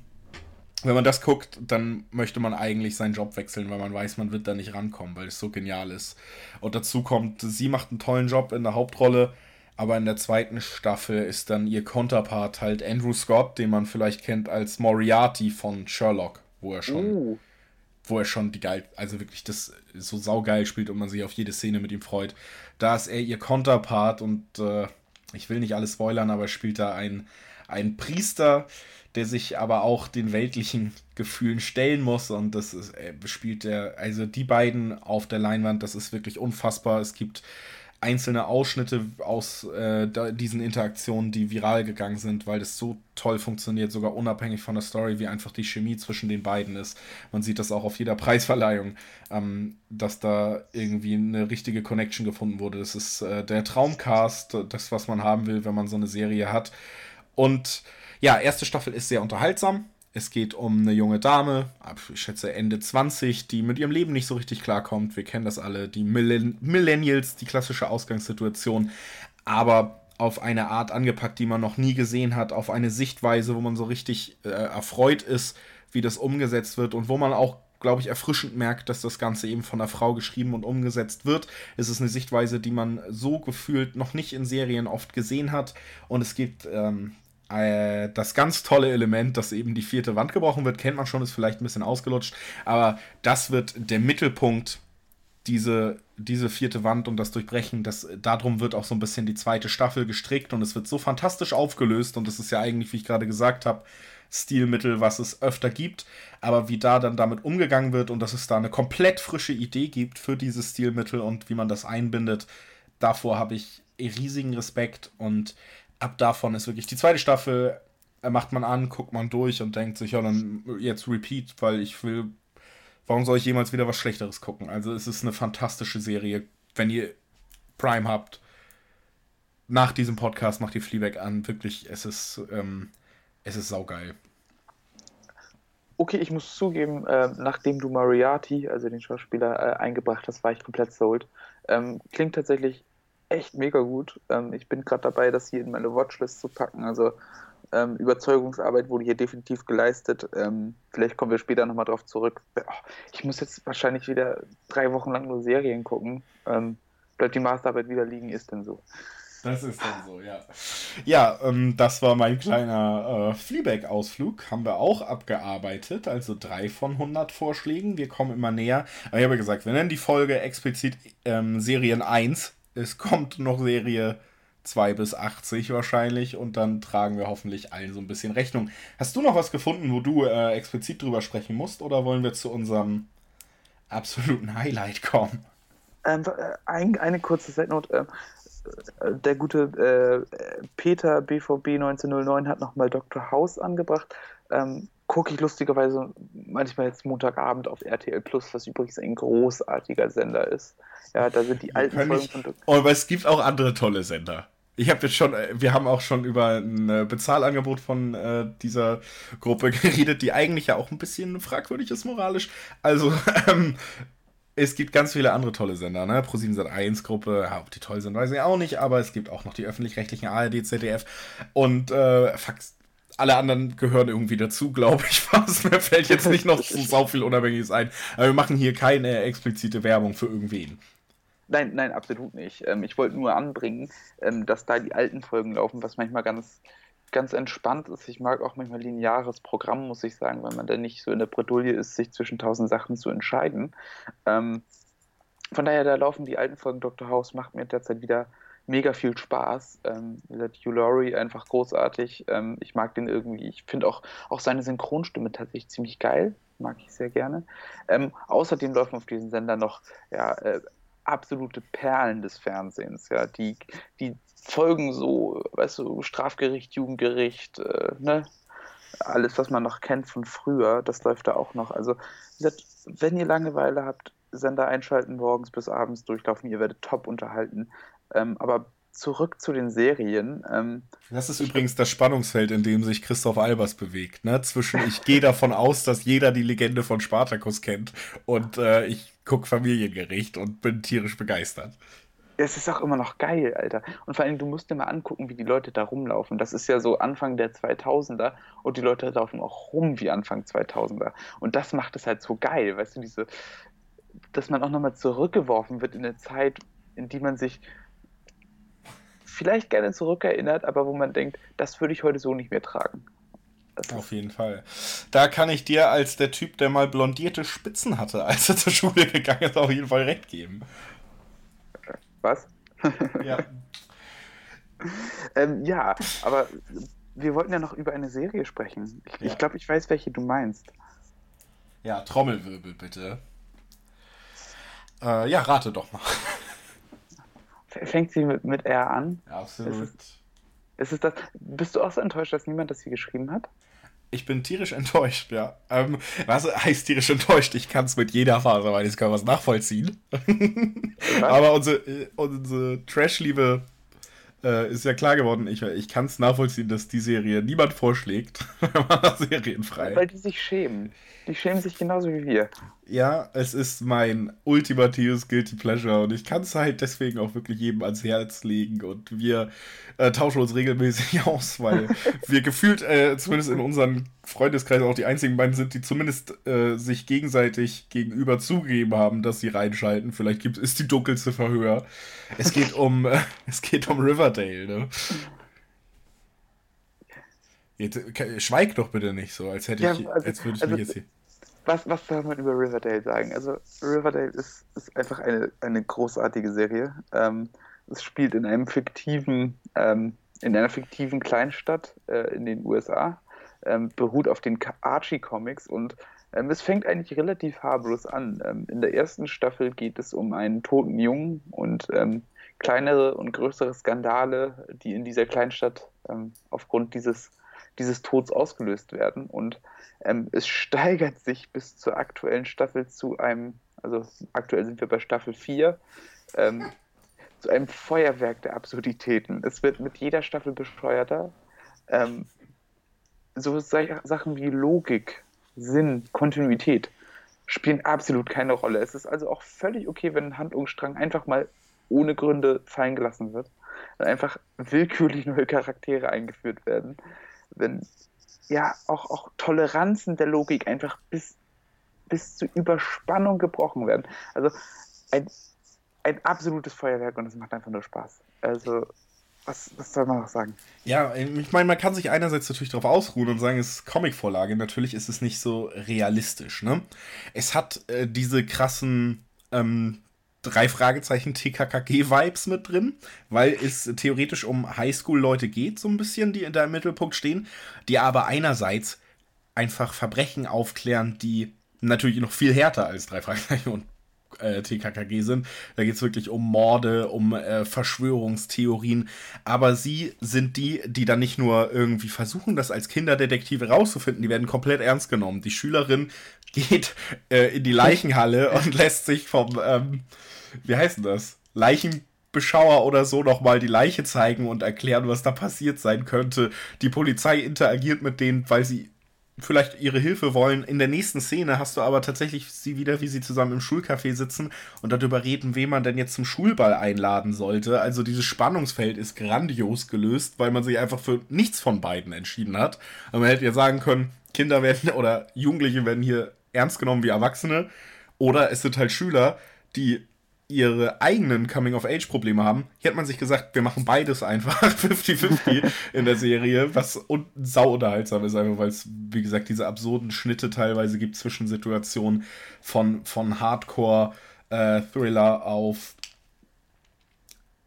wenn man das guckt, dann möchte man eigentlich seinen Job wechseln, weil man weiß, man wird da nicht rankommen, weil es so genial ist. Und dazu kommt, sie macht einen tollen Job in der Hauptrolle, aber in der zweiten Staffel ist dann ihr Counterpart halt Andrew Scott, den man vielleicht kennt als Moriarty von Sherlock, wo er schon, uh. wo er schon die geil, also wirklich das so saugeil spielt und man sich auf jede Szene mit ihm freut. Da ist er ihr Counterpart und äh, ich will nicht alles spoilern, aber er spielt da einen Priester, der sich aber auch den weltlichen Gefühlen stellen muss und das ist, äh, spielt der, also die beiden auf der Leinwand, das ist wirklich unfassbar. Es gibt einzelne Ausschnitte aus äh, diesen Interaktionen, die viral gegangen sind, weil das so toll funktioniert, sogar unabhängig von der Story, wie einfach die Chemie zwischen den beiden ist. Man sieht das auch auf jeder Preisverleihung, ähm, dass da irgendwie eine richtige Connection gefunden wurde. Das ist äh, der Traumcast, das, was man haben will, wenn man so eine Serie hat. Und ja, erste Staffel ist sehr unterhaltsam. Es geht um eine junge Dame, ich schätze Ende 20, die mit ihrem Leben nicht so richtig klarkommt. Wir kennen das alle, die Millen Millennials, die klassische Ausgangssituation. Aber auf eine Art angepackt, die man noch nie gesehen hat, auf eine Sichtweise, wo man so richtig äh, erfreut ist, wie das umgesetzt wird und wo man auch, glaube ich, erfrischend merkt, dass das Ganze eben von einer Frau geschrieben und umgesetzt wird. Es ist eine Sichtweise, die man so gefühlt noch nicht in Serien oft gesehen hat und es gibt ähm, äh, das ganz tolle Element, dass eben die vierte Wand gebrochen wird, kennt man schon, ist vielleicht ein bisschen ausgelutscht, aber das wird der Mittelpunkt diese, diese vierte Wand und das Durchbrechen, das, darum wird auch so ein bisschen die zweite Staffel gestrickt und es wird so fantastisch aufgelöst und das ist ja eigentlich, wie ich gerade gesagt habe, Stilmittel, was es öfter gibt, aber wie da dann damit umgegangen wird und dass es da eine komplett frische Idee gibt für dieses Stilmittel und wie man das einbindet, davor habe ich riesigen Respekt und ab davon ist wirklich die zweite Staffel, äh, macht man an, guckt man durch und denkt sich, ja, dann jetzt repeat, weil ich will warum soll ich jemals wieder was Schlechteres gucken? Also es ist eine fantastische Serie. Wenn ihr Prime habt, nach diesem Podcast macht ihr Fleabag an. Wirklich, es ist, ähm, es ist saugeil. Okay, ich muss zugeben, äh, nachdem du Moriarty, also den Schauspieler, äh, eingebracht hast, war ich komplett sold. Ähm, klingt tatsächlich echt mega gut. Ähm, ich bin gerade dabei, das hier in meine Watchlist zu packen. Also ähm, Überzeugungsarbeit wurde hier definitiv geleistet. Ähm, vielleicht kommen wir später nochmal drauf zurück. Oh, ich muss jetzt wahrscheinlich wieder drei Wochen lang nur Serien gucken. Ähm, bleibt die Masterarbeit wieder liegen, ist denn so. Das ist dann so, ja. Ja, ähm, das war mein kleiner äh, Fleabag-Ausflug. Haben wir auch abgearbeitet. Also drei von 100 Vorschlägen. Wir kommen immer näher. Aber ich habe ja gesagt, wir nennen die Folge explizit ähm, Serien 1. Es kommt noch Serie 2 bis 80 wahrscheinlich und dann tragen wir hoffentlich allen so ein bisschen Rechnung. Hast du noch was gefunden, wo du äh, explizit drüber sprechen musst oder wollen wir zu unserem absoluten Highlight kommen? Ähm, äh, ein, eine kurze Side-Note. Ähm, äh, der gute äh, Peter BVB 1909 hat nochmal Dr. House angebracht. Ähm, gucke ich lustigerweise manchmal jetzt Montagabend auf RTL Plus, was übrigens ein großartiger Sender ist. Ja, da sind die alten Folgen von Dr. Aber es gibt auch andere tolle Sender. Ich habe jetzt schon, äh, wir haben auch schon über ein äh, Bezahlangebot von äh, dieser Gruppe geredet, die eigentlich ja auch ein bisschen fragwürdig ist moralisch. Also, ähm, es gibt ganz viele andere tolle Sender, ne? Pro7 Sat 1 Gruppe, ja, ob die toll sind, weiß ich auch nicht, aber es gibt auch noch die öffentlich-rechtlichen ARD, ZDF und äh, Fax. Alle anderen gehören irgendwie dazu, glaube ich fast. Mir fällt jetzt nicht noch so, so viel Unabhängiges ein. Aber wir machen hier keine explizite Werbung für irgendwen. Nein, nein, absolut nicht. Ähm, ich wollte nur anbringen, ähm, dass da die alten Folgen laufen, was manchmal ganz, ganz entspannt ist. Ich mag auch manchmal lineares Programm, muss ich sagen, weil man dann nicht so in der Bredouille ist, sich zwischen tausend Sachen zu entscheiden. Ähm, von daher, da laufen die alten Folgen Dr. House, macht mir derzeit wieder mega viel Spaß. Ähm, Hugh Laurie einfach großartig. Ähm, ich mag den irgendwie. Ich finde auch, auch seine Synchronstimme tatsächlich ziemlich geil. Mag ich sehr gerne. Ähm, außerdem laufen auf diesem Sender noch ja, äh, absolute Perlen des Fernsehens, ja, die, die folgen so, weißt du, Strafgericht, Jugendgericht, äh, ne? Alles, was man noch kennt von früher, das läuft da auch noch. Also, gesagt, wenn ihr Langeweile habt, Sender einschalten, morgens bis abends durchlaufen, ihr werdet top unterhalten. Ähm, aber zurück zu den Serien. Ähm, das ist übrigens das Spannungsfeld, in dem sich Christoph Albers bewegt. Ne? Zwischen ich gehe davon aus, dass jeder die Legende von Spartacus kennt und äh, ich gucke Familiengericht und bin tierisch begeistert. Es ist auch immer noch geil, Alter. Und vor allem, du musst dir mal angucken, wie die Leute da rumlaufen. Das ist ja so Anfang der 2000er und die Leute laufen auch rum wie Anfang 2000er. Und das macht es halt so geil, weißt du, diese, dass man auch nochmal zurückgeworfen wird in eine Zeit, in die man sich vielleicht gerne zurückerinnert, aber wo man denkt, das würde ich heute so nicht mehr tragen. Auf jeden Fall. Da kann ich dir als der Typ, der mal blondierte Spitzen hatte, als er zur Schule gegangen ist, auf jeden Fall recht geben. Was? Ja. ähm, ja, aber wir wollten ja noch über eine Serie sprechen. Ich, ja. ich glaube, ich weiß, welche du meinst. Ja, Trommelwirbel bitte. Äh, ja, rate doch mal. Fängt sie mit, mit R an? Absolut. Ist es, ist es das, bist du auch so enttäuscht, dass niemand das hier geschrieben hat? Ich bin tierisch enttäuscht, ja. Ähm, was heißt tierisch enttäuscht? Ich kann es mit jeder Faser meines Körpers nachvollziehen. Aber unsere, unsere Trash-Liebe äh, ist ja klar geworden, ich, ich kann es nachvollziehen, dass die Serie niemand vorschlägt. serienfrei. Weil die sich schämen. Die schämen sich genauso wie wir. Ja, es ist mein ultimatives Guilty Pleasure und ich kann es halt deswegen auch wirklich jedem ans Herz legen und wir äh, tauschen uns regelmäßig aus, weil wir gefühlt, äh, zumindest in unserem Freundeskreis, auch die einzigen beiden sind, die zumindest äh, sich gegenseitig gegenüber zugegeben haben, dass sie reinschalten. Vielleicht gibt, ist die Dunkelziffer höher. Es geht um, äh, es geht um Riverdale, ne? Jetzt, schweig doch bitte nicht so, als hätte ja, ich, also, als würde ich also, mich jetzt hier was, was soll man über Riverdale sagen? Also Riverdale ist, ist einfach eine, eine großartige Serie. Ähm, es spielt in einem fiktiven, ähm, in einer fiktiven Kleinstadt äh, in den USA, ähm, beruht auf den Archie Comics und ähm, es fängt eigentlich relativ harmlos an. Ähm, in der ersten Staffel geht es um einen toten Jungen und ähm, kleinere und größere Skandale, die in dieser Kleinstadt aufgrund dieses dieses Tods ausgelöst werden. Und ähm, es steigert sich bis zur aktuellen Staffel zu einem, also aktuell sind wir bei Staffel 4, ähm, zu einem Feuerwerk der Absurditäten. Es wird mit jeder Staffel bescheuerter. Ähm, so Sachen wie Logik, Sinn, Kontinuität spielen absolut keine Rolle. Es ist also auch völlig okay, wenn ein Handlungsstrang einfach mal ohne Gründe fallen gelassen wird und einfach willkürlich neue Charaktere eingeführt werden wenn ja auch, auch Toleranzen der Logik einfach bis, bis zur Überspannung gebrochen werden. Also ein, ein absolutes Feuerwerk und es macht einfach nur Spaß. Also was, was, soll man noch sagen? Ja, ich meine, man kann sich einerseits natürlich darauf ausruhen und sagen, es ist Comicvorlage. Natürlich ist es nicht so realistisch. Ne? Es hat äh, diese krassen ähm, drei Fragezeichen TKKG-Vibes mit drin, weil es theoretisch um Highschool-Leute geht, so ein bisschen, die da im Mittelpunkt stehen, die aber einerseits einfach Verbrechen aufklären, die natürlich noch viel härter als drei Fragezeichen und äh, TKKG sind. Da geht es wirklich um Morde, um äh, Verschwörungstheorien. Aber sie sind die, die dann nicht nur irgendwie versuchen, das als Kinderdetektive rauszufinden, die werden komplett ernst genommen. Die Schülerin geht äh, in die Leichenhalle und lässt sich vom, ähm, wie heißt denn das? Leichenbeschauer oder so nochmal die Leiche zeigen und erklären, was da passiert sein könnte. Die Polizei interagiert mit denen, weil sie vielleicht ihre Hilfe wollen. In der nächsten Szene hast du aber tatsächlich sie wieder, wie sie zusammen im Schulcafé sitzen und darüber reden, wen man denn jetzt zum Schulball einladen sollte. Also dieses Spannungsfeld ist grandios gelöst, weil man sich einfach für nichts von beiden entschieden hat. Und man hätte ja sagen können, Kinder werden oder Jugendliche werden hier ernst genommen wie Erwachsene. Oder es sind halt Schüler, die ihre eigenen Coming-of-Age-Probleme haben. Hier hat man sich gesagt, wir machen beides einfach 50-50 in der Serie, was sau unterhaltsam ist, einfach weil es, wie gesagt, diese absurden Schnitte teilweise gibt zwischen Situationen von, von Hardcore-Thriller äh, auf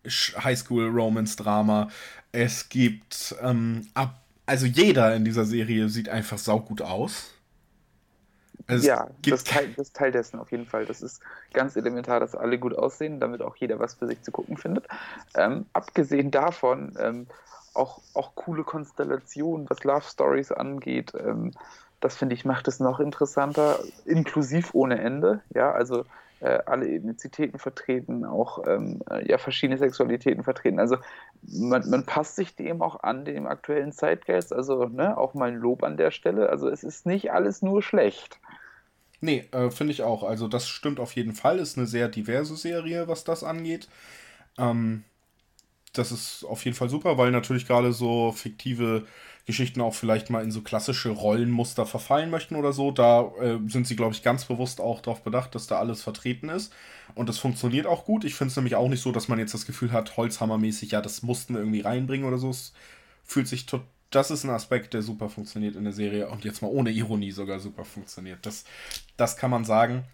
Highschool-Romance-Drama. Es gibt, ähm, ab, also jeder in dieser Serie sieht einfach saugut aus. Also ja, das Teil, das Teil dessen auf jeden Fall. Das ist ganz elementar, dass alle gut aussehen, damit auch jeder was für sich zu gucken findet. Ähm, abgesehen davon, ähm, auch, auch coole Konstellationen, was Love Stories angeht. Ähm, das finde ich macht es noch interessanter, inklusiv ohne Ende. Ja, also äh, alle Ethnizitäten vertreten, auch ähm, äh, ja, verschiedene Sexualitäten vertreten. Also man, man, passt sich dem auch an, dem aktuellen Zeitgeist. Also ne, auch mal ein Lob an der Stelle. Also es ist nicht alles nur schlecht. Nee, äh, finde ich auch. Also das stimmt auf jeden Fall. Ist eine sehr diverse Serie, was das angeht. Ähm, das ist auf jeden Fall super, weil natürlich gerade so fiktive Geschichten auch vielleicht mal in so klassische Rollenmuster verfallen möchten oder so. Da äh, sind sie, glaube ich, ganz bewusst auch darauf bedacht, dass da alles vertreten ist. Und das funktioniert auch gut. Ich finde es nämlich auch nicht so, dass man jetzt das Gefühl hat, Holzhammermäßig, ja, das mussten wir irgendwie reinbringen oder so. Es fühlt sich total das ist ein Aspekt, der super funktioniert in der Serie und jetzt mal ohne Ironie sogar super funktioniert. Das, das kann man sagen.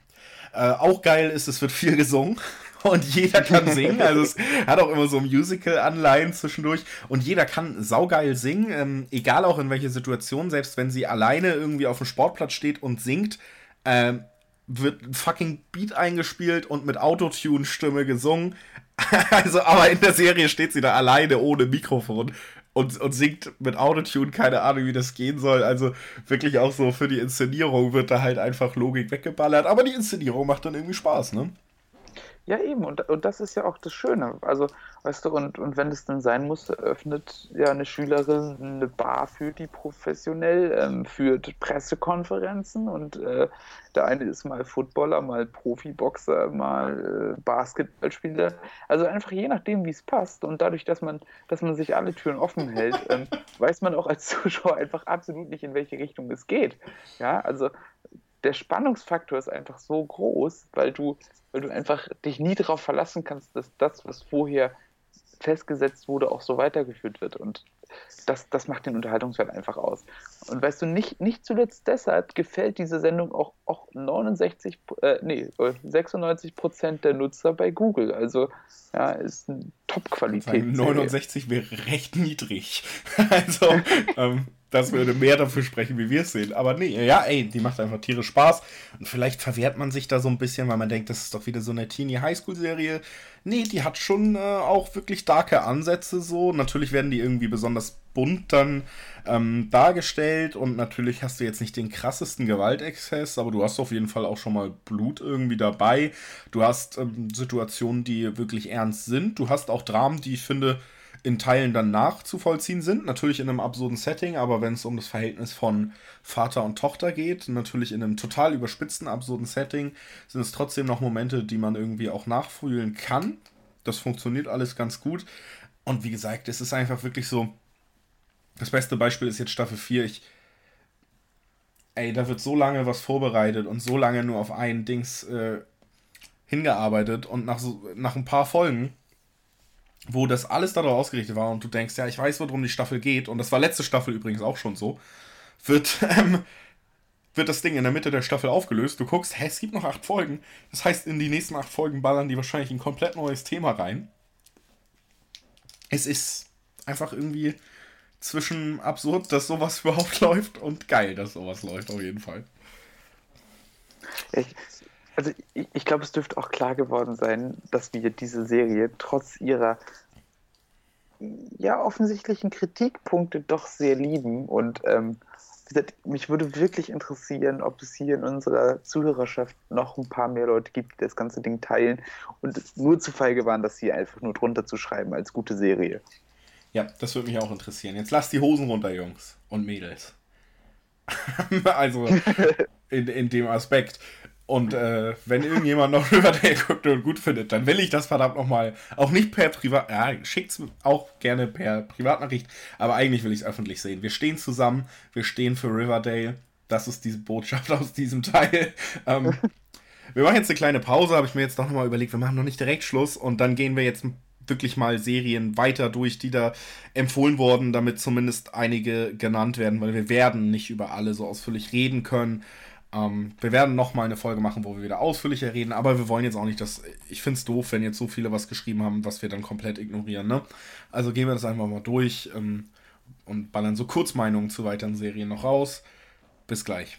Äh, auch geil ist, es wird viel gesungen und jeder kann singen. Also es hat auch immer so Musical-Anleihen zwischendurch und jeder kann saugeil singen, ähm, egal auch in welcher Situation, selbst wenn sie alleine irgendwie auf dem Sportplatz steht und singt, ähm, wird ein fucking Beat eingespielt und mit Autotune-Stimme gesungen. also, aber in der Serie steht sie da alleine ohne Mikrofon und, und singt mit Autotune, keine Ahnung, wie das gehen soll. Also wirklich auch so für die Inszenierung wird da halt einfach Logik weggeballert. Aber die Inszenierung macht dann irgendwie Spaß, ne? Ja, eben, und, und das ist ja auch das Schöne. Also, weißt du, und, und wenn es dann sein muss, öffnet ja eine Schülerin eine Bar für die professionell, ähm, führt Pressekonferenzen und äh, der eine ist mal Footballer, mal Profiboxer, mal äh, Basketballspieler. Also einfach je nachdem, wie es passt. Und dadurch, dass man, dass man sich alle Türen offen hält, ähm, weiß man auch als Zuschauer einfach absolut nicht, in welche Richtung es geht. Ja, also der Spannungsfaktor ist einfach so groß, weil du, weil du einfach dich nie darauf verlassen kannst, dass das, was vorher festgesetzt wurde, auch so weitergeführt wird. Und das, das macht den Unterhaltungswert einfach aus. Und weißt du, nicht, nicht zuletzt deshalb gefällt diese Sendung auch, auch 69, äh, nee, 96 Prozent der Nutzer bei Google. Also, ja, ist eine Top-Qualität. 69 wäre recht niedrig. also, ähm, das würde mehr dafür sprechen, wie wir es sehen. Aber nee, ja, ey, die macht einfach tierisch Spaß. Und vielleicht verwehrt man sich da so ein bisschen, weil man denkt, das ist doch wieder so eine Teenie-Highschool-Serie. Nee, die hat schon äh, auch wirklich starke Ansätze so. Natürlich werden die irgendwie besonders bunt dann ähm, dargestellt und natürlich hast du jetzt nicht den krassesten Gewaltexzess, aber du hast auf jeden Fall auch schon mal Blut irgendwie dabei. Du hast ähm, Situationen, die wirklich ernst sind. Du hast auch Dramen, die ich finde, in Teilen dann nachzuvollziehen sind. Natürlich in einem absurden Setting, aber wenn es um das Verhältnis von Vater und Tochter geht, natürlich in einem total überspitzten, absurden Setting, sind es trotzdem noch Momente, die man irgendwie auch nachfühlen kann. Das funktioniert alles ganz gut. Und wie gesagt, es ist einfach wirklich so. Das beste Beispiel ist jetzt Staffel 4. Ich. Ey, da wird so lange was vorbereitet und so lange nur auf ein Dings äh, hingearbeitet und nach, so, nach ein paar Folgen wo das alles darauf ausgerichtet war und du denkst, ja, ich weiß, worum die Staffel geht, und das war letzte Staffel übrigens auch schon so, wird, ähm, wird das Ding in der Mitte der Staffel aufgelöst. Du guckst, hä, es gibt noch acht Folgen. Das heißt, in die nächsten acht Folgen ballern die wahrscheinlich ein komplett neues Thema rein. Es ist einfach irgendwie zwischen absurd, dass sowas überhaupt läuft und geil, dass sowas läuft, auf jeden Fall. Ich, also ich, ich glaube, es dürfte auch klar geworden sein, dass wir diese Serie trotz ihrer ja offensichtlichen Kritikpunkte doch sehr lieben. Und ähm, wie gesagt, mich würde wirklich interessieren, ob es hier in unserer Zuhörerschaft noch ein paar mehr Leute gibt, die das ganze Ding teilen und nur zu feige waren, das hier einfach nur drunter zu schreiben als gute Serie. Ja, das würde mich auch interessieren. Jetzt lasst die Hosen runter, Jungs und Mädels. also in, in dem Aspekt. Und äh, wenn irgendjemand noch Riverdale guckt und gut findet, dann will ich das verdammt nochmal. Auch nicht per Privat. Ja, schickt's auch gerne per Privatnachricht. Aber eigentlich will ich es öffentlich sehen. Wir stehen zusammen. Wir stehen für Riverdale. Das ist diese Botschaft aus diesem Teil. Ähm, wir machen jetzt eine kleine Pause, habe ich mir jetzt doch nochmal überlegt. Wir machen noch nicht direkt Schluss. Und dann gehen wir jetzt wirklich mal Serien weiter durch, die da empfohlen wurden, damit zumindest einige genannt werden, weil wir werden nicht über alle so ausführlich reden können. Ähm, wir werden nochmal eine Folge machen, wo wir wieder ausführlicher reden, aber wir wollen jetzt auch nicht, dass. Ich finde es doof, wenn jetzt so viele was geschrieben haben, was wir dann komplett ignorieren, ne? Also gehen wir das einfach mal durch ähm, und ballern so Kurzmeinungen zu weiteren Serien noch raus. Bis gleich.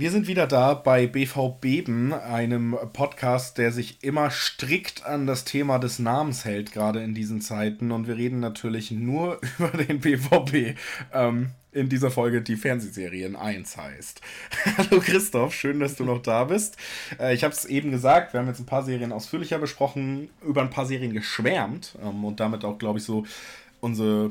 Wir sind wieder da bei BV Beben, einem Podcast, der sich immer strikt an das Thema des Namens hält, gerade in diesen Zeiten. Und wir reden natürlich nur über den BVB. Ähm, in dieser Folge die Fernsehserien 1 heißt. Hallo Christoph, schön, dass du noch da bist. Äh, ich habe es eben gesagt, wir haben jetzt ein paar Serien ausführlicher besprochen, über ein paar Serien geschwärmt ähm, und damit auch, glaube ich, so unsere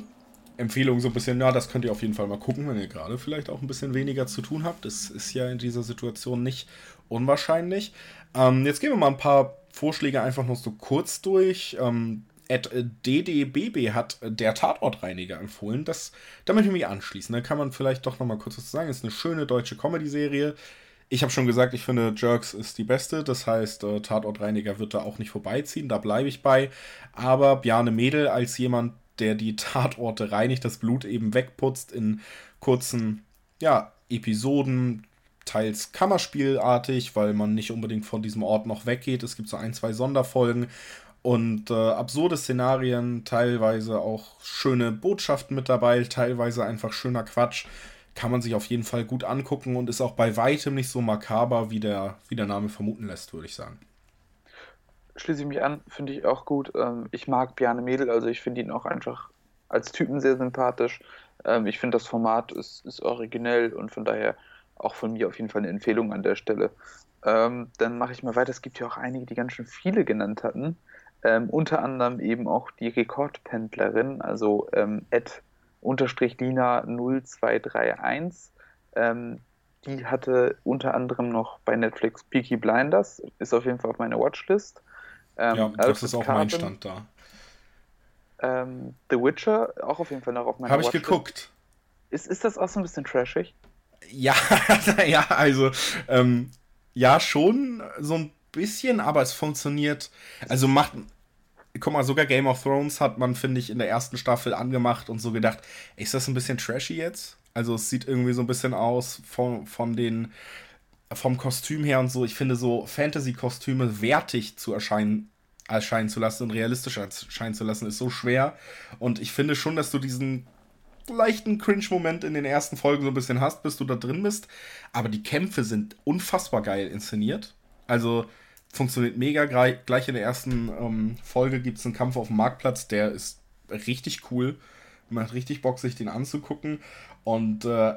Empfehlung so ein bisschen, ja, das könnt ihr auf jeden Fall mal gucken, wenn ihr gerade vielleicht auch ein bisschen weniger zu tun habt. Das ist ja in dieser Situation nicht unwahrscheinlich. Ähm, jetzt gehen wir mal ein paar Vorschläge einfach noch so kurz durch. Ähm, DDBB hat der Tatortreiniger empfohlen. Das, da möchte ich mich anschließen. Da kann man vielleicht doch noch mal kurz was sagen. Es ist eine schöne deutsche Comedy-Serie. Ich habe schon gesagt, ich finde Jerks ist die beste. Das heißt, äh, Tatortreiniger wird da auch nicht vorbeiziehen. Da bleibe ich bei. Aber Bjarne Mädel als jemand, der die Tatorte reinigt, das Blut eben wegputzt in kurzen, ja, Episoden, teils Kammerspielartig, weil man nicht unbedingt von diesem Ort noch weggeht. Es gibt so ein, zwei Sonderfolgen. Und äh, absurde Szenarien, teilweise auch schöne Botschaften mit dabei, teilweise einfach schöner Quatsch. Kann man sich auf jeden Fall gut angucken und ist auch bei weitem nicht so makaber, wie der, wie der Name vermuten lässt, würde ich sagen. Schließe ich mich an, finde ich auch gut. Ähm, ich mag Bjarne Mädel, also ich finde ihn auch einfach als Typen sehr sympathisch. Ähm, ich finde, das Format ist, ist originell und von daher auch von mir auf jeden Fall eine Empfehlung an der Stelle. Ähm, dann mache ich mal weiter. Es gibt ja auch einige, die ganz schön viele genannt hatten. Unter anderem eben auch die Rekordpendlerin, also Ed unterstrich Lina 0231. Ähm, die hatte unter anderem noch bei Netflix Peaky Blinders, ist auf jeden Fall auf meiner Watchlist. Ähm, ja, das Alfred ist auch Carbon, mein Stand da. Ähm, The Witcher, auch auf jeden Fall noch auf meiner Habe ich geguckt. Ist, ist das auch so ein bisschen trashig? Ja, ja, also, ähm, ja, schon so ein bisschen, aber es funktioniert. Also macht. Guck mal, sogar Game of Thrones hat man, finde ich, in der ersten Staffel angemacht und so gedacht, ist das ein bisschen trashy jetzt? Also es sieht irgendwie so ein bisschen aus von, von den vom Kostüm her und so. Ich finde so Fantasy-Kostüme wertig zu erscheinen erscheinen zu lassen und realistisch erscheinen zu lassen, ist so schwer. Und ich finde schon, dass du diesen leichten Cringe-Moment in den ersten Folgen so ein bisschen hast, bis du da drin bist. Aber die Kämpfe sind unfassbar geil inszeniert. Also funktioniert mega. Gleich in der ersten ähm, Folge gibt es einen Kampf auf dem Marktplatz, der ist richtig cool. Man hat richtig Bock, sich den anzugucken. Und äh,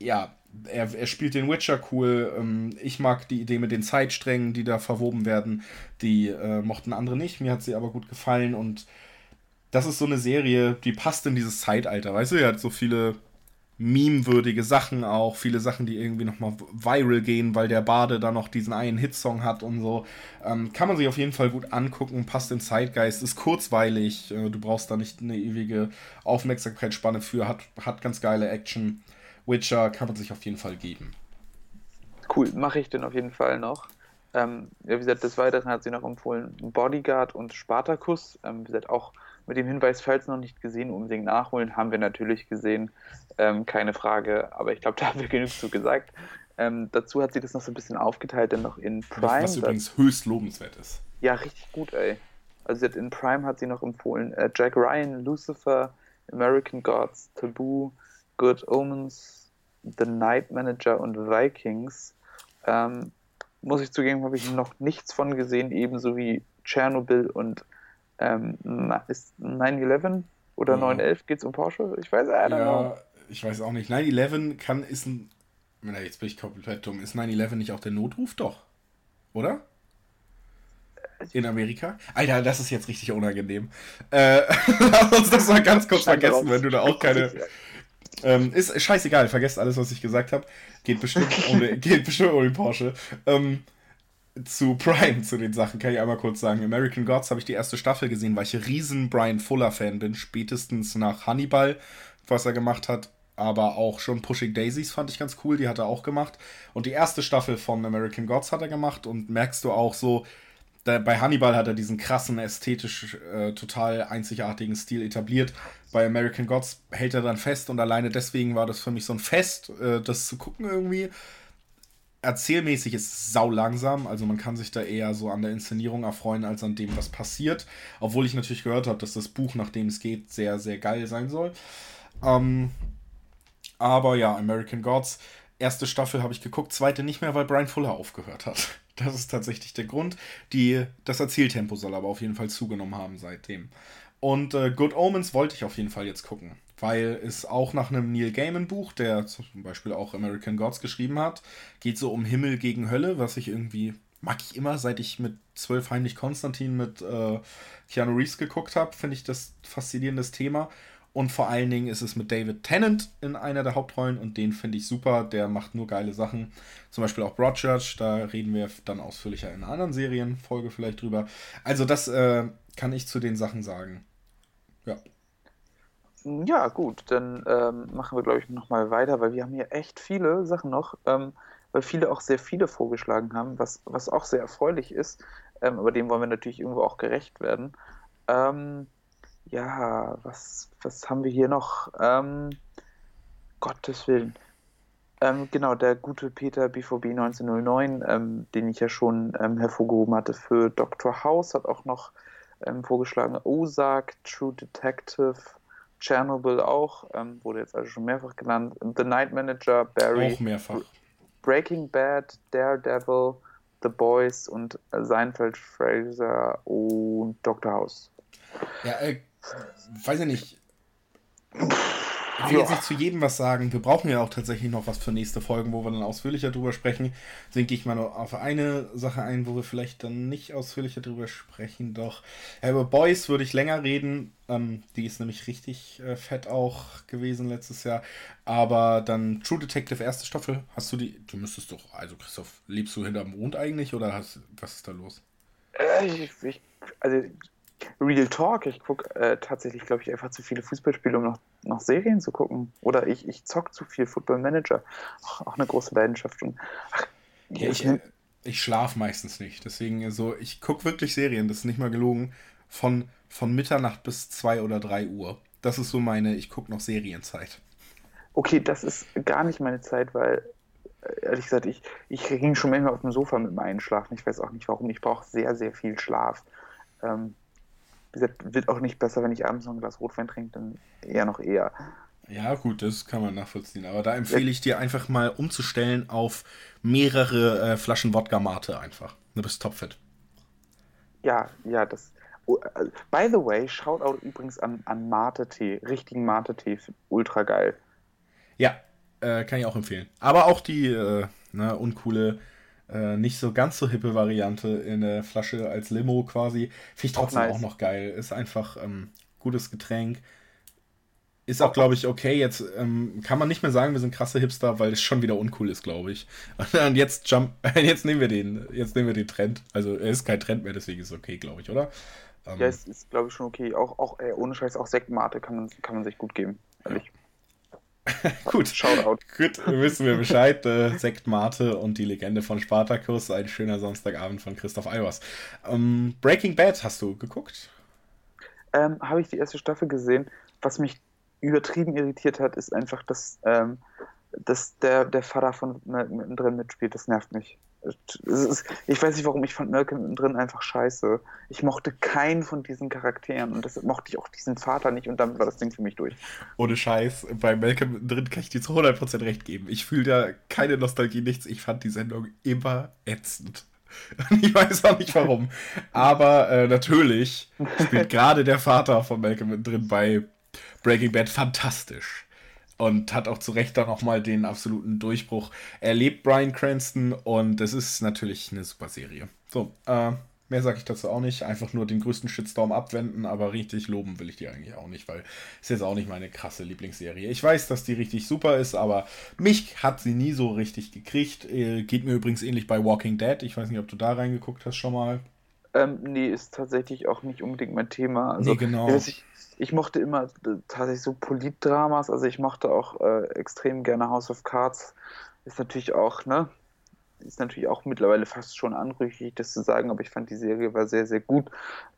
ja, er, er, spielt den Witcher cool. Ähm, ich mag die Idee mit den Zeitsträngen, die da verwoben werden. Die äh, mochten andere nicht. Mir hat sie aber gut gefallen. Und das ist so eine Serie, die passt in dieses Zeitalter. Weißt du, er hat so viele meme-würdige Sachen auch. Viele Sachen, die irgendwie nochmal viral gehen, weil der Bade da noch diesen einen Hitsong hat und so. Ähm, kann man sich auf jeden Fall gut angucken. Passt in Zeitgeist. Ist kurzweilig. Äh, du brauchst da nicht eine ewige Aufmerksamkeitsspanne für. Hat, hat ganz geile Action. Witcher kann man sich auf jeden Fall geben. Cool, mache ich den auf jeden Fall noch. Ähm, ja, wie gesagt, des Weiteren hat sie noch empfohlen Bodyguard und Spartacus. Ähm, wie gesagt, auch mit dem Hinweis, falls noch nicht gesehen, unbedingt nachholen, haben wir natürlich gesehen. Ähm, keine Frage, aber ich glaube, da haben wir genug zu gesagt. Ähm, dazu hat sie das noch so ein bisschen aufgeteilt, denn noch in Prime. Was, was übrigens höchst lobenswert ist. Ja, richtig gut, ey. Also in Prime hat sie noch empfohlen äh, Jack Ryan, Lucifer, American Gods, Taboo, Good Omens, The Night Manager und Vikings. Ähm, muss ich zugeben, habe ich noch nichts von gesehen, ebenso wie Tschernobyl und ähm, ist 9-11 oder ja. 9-11 geht es um Porsche? Ich weiß ja, know. ich weiß auch nicht. 9-11 kann, ist ein. Na, jetzt bin ich komplett dumm. Ist 9-11 nicht auch der Notruf? Doch. Oder? In Amerika? Alter, das ist jetzt richtig unangenehm. Äh, lass uns das mal ganz kurz vergessen, wenn du da auch keine. Ähm, ist scheißegal, vergesst alles, was ich gesagt habe. Geht bestimmt ohne, geht bestimmt ohne Porsche. Ähm, zu Prime, zu den Sachen, kann ich einmal kurz sagen. American Gods habe ich die erste Staffel gesehen, weil ich riesen Brian Fuller-Fan bin, spätestens nach Hannibal, was er gemacht hat. Aber auch schon Pushing Daisies fand ich ganz cool, die hat er auch gemacht. Und die erste Staffel von American Gods hat er gemacht und merkst du auch so, da, bei Hannibal hat er diesen krassen, ästhetisch äh, total einzigartigen Stil etabliert. Bei American Gods hält er dann fest und alleine deswegen war das für mich so ein Fest, äh, das zu gucken irgendwie. Erzählmäßig ist es sau langsam, also man kann sich da eher so an der Inszenierung erfreuen, als an dem, was passiert. Obwohl ich natürlich gehört habe, dass das Buch, nach dem es geht, sehr, sehr geil sein soll. Ähm, aber ja, American Gods, erste Staffel habe ich geguckt, zweite nicht mehr, weil Brian Fuller aufgehört hat. Das ist tatsächlich der Grund. Die, das Erzähltempo soll aber auf jeden Fall zugenommen haben seitdem. Und äh, Good Omens wollte ich auf jeden Fall jetzt gucken, weil es auch nach einem Neil Gaiman Buch, der zum Beispiel auch American Gods geschrieben hat, geht so um Himmel gegen Hölle, was ich irgendwie mag ich immer, seit ich mit zwölf heimlich Konstantin mit äh, Keanu Reeves geguckt habe, finde ich das faszinierendes Thema. Und vor allen Dingen ist es mit David Tennant in einer der Hauptrollen und den finde ich super. Der macht nur geile Sachen. Zum Beispiel auch Broadchurch, da reden wir dann ausführlicher in einer anderen Serienfolge vielleicht drüber. Also, das äh, kann ich zu den Sachen sagen. Ja. Ja, gut, dann ähm, machen wir, glaube ich, nochmal weiter, weil wir haben hier echt viele Sachen noch, ähm, weil viele auch sehr viele vorgeschlagen haben, was, was auch sehr erfreulich ist. Ähm, aber dem wollen wir natürlich irgendwo auch gerecht werden. Ähm, ja, was, was haben wir hier noch? Ähm, Gottes Willen. Ähm, genau, der gute Peter BVB 1909, ähm, den ich ja schon ähm, hervorgehoben hatte für Dr. House, hat auch noch ähm, vorgeschlagen Ozark, True Detective, Chernobyl auch, ähm, wurde jetzt also schon mehrfach genannt, The Night Manager, Barry, Auch mehrfach. Breaking Bad, Daredevil, The Boys und Seinfeld, Fraser und Dr. House. Ja, äh, weiß ich nicht. Ich will jetzt nicht zu jedem was sagen. Wir brauchen ja auch tatsächlich noch was für nächste Folgen, wo wir dann ausführlicher drüber sprechen. Deswegen gehe ich mal noch auf eine Sache ein, wo wir vielleicht dann nicht ausführlicher drüber sprechen. Doch ja, über Boys würde ich länger reden. Ähm, die ist nämlich richtig äh, fett auch gewesen letztes Jahr. Aber dann True Detective erste Staffel. Hast du die? Du müsstest doch. Also Christoph, lebst du hinterm Mond eigentlich oder hast, was ist da los? Äh, ich, ich, also Real Talk, ich gucke äh, tatsächlich, glaube ich, einfach zu viele Fußballspiele, um noch, noch Serien zu gucken. Oder ich, ich zock zu viel Football Manager. Auch, auch eine große Leidenschaft. Und, ach, Ja, ich, äh, ich schlafe meistens nicht. Deswegen so, ich gucke wirklich Serien, das ist nicht mal gelogen, von, von Mitternacht bis 2 oder 3 Uhr. Das ist so meine, ich gucke noch Serienzeit. Okay, das ist gar nicht meine Zeit, weil, äh, ehrlich gesagt, ich, ich ging schon manchmal auf dem Sofa mit dem Einschlafen. Ich weiß auch nicht warum. Ich brauche sehr, sehr viel Schlaf. Ähm, wie gesagt, wird auch nicht besser, wenn ich abends noch ein Glas Rotwein trinke, dann eher noch eher. Ja, gut, das kann man nachvollziehen. Aber da empfehle ich dir einfach mal umzustellen auf mehrere äh, Flaschen Wodka Mate einfach. Du bist topfit. Ja, ja, das. Oh, äh, by the way, Shoutout übrigens an, an Mate-Tee. Richtigen Mate-Tee. Ultra geil. Ja, äh, kann ich auch empfehlen. Aber auch die äh, ne, uncoole, äh, nicht so ganz so hippe Variante in der Flasche als Limo quasi. Finde ich Auch trotzdem auch, nice. noch geil. Ist einfach ähm, gutes Getränk. Ist auch, glaube ich, okay. Jetzt ähm, kann man nicht mehr sagen, wir sind krasse Hipster, weil es schon wieder uncool ist, glaube ich. Und jetzt jump, jetzt nehmen wir den, jetzt nehmen wir den Trend. Also er ist kein Trend mehr, deswegen ist es okay, glaube ich, oder? Ähm, Ja, es ist, glaube ich, schon okay. Auch, auch ey, ohne Scheiß, auch Sektmate kann man, kann man sich gut geben. Ehrlich. Gut. Shoutout. Gut, wissen wir Bescheid. Äh, Sekt Mate und die Legende von Spartacus. Ein schöner Samstagabend von Christoph Albers. Ähm, Breaking Bad hast du geguckt? Ähm, Habe ich die erste Staffel gesehen. Was mich übertrieben irritiert hat, ist einfach, dass, ähm, dass der, der Vater von Malcolm mittendrin mitspielt. Das nervt mich. Ich weiß nicht warum, ich fand Malcolm mittendrin einfach scheiße. Ich mochte keinen von diesen Charakteren und deshalb mochte ich auch diesen Vater nicht und damit war das Ding für mich durch. Ohne Scheiß. Bei Malcolm drin kann ich dir zu 100% recht geben. Ich fühle da keine Nostalgie, nichts. Ich fand die Sendung immer ätzend. Ich weiß auch nicht warum. Aber äh, natürlich spielt gerade der Vater von Malcolm drin bei Breaking Bad fantastisch. Und hat auch zu Recht dann nochmal den absoluten Durchbruch erlebt, Brian Cranston. Und das ist natürlich eine super Serie. So, äh, mehr sage ich dazu auch nicht. Einfach nur den größten Shitstorm abwenden, aber richtig loben will ich die eigentlich auch nicht, weil ist jetzt auch nicht meine krasse Lieblingsserie. Ich weiß, dass die richtig super ist, aber mich hat sie nie so richtig gekriegt. Äh, geht mir übrigens ähnlich bei Walking Dead. Ich weiß nicht, ob du da reingeguckt hast schon mal. Ähm, nee, ist tatsächlich auch nicht unbedingt mein Thema. Also, Nee, genau. Ich, ich mochte immer tatsächlich so Politdramas, also ich mochte auch äh, extrem gerne House of Cards. Ist natürlich auch, ne? Ist natürlich auch mittlerweile fast schon anrüchig, das zu sagen, aber ich fand die Serie war sehr, sehr gut.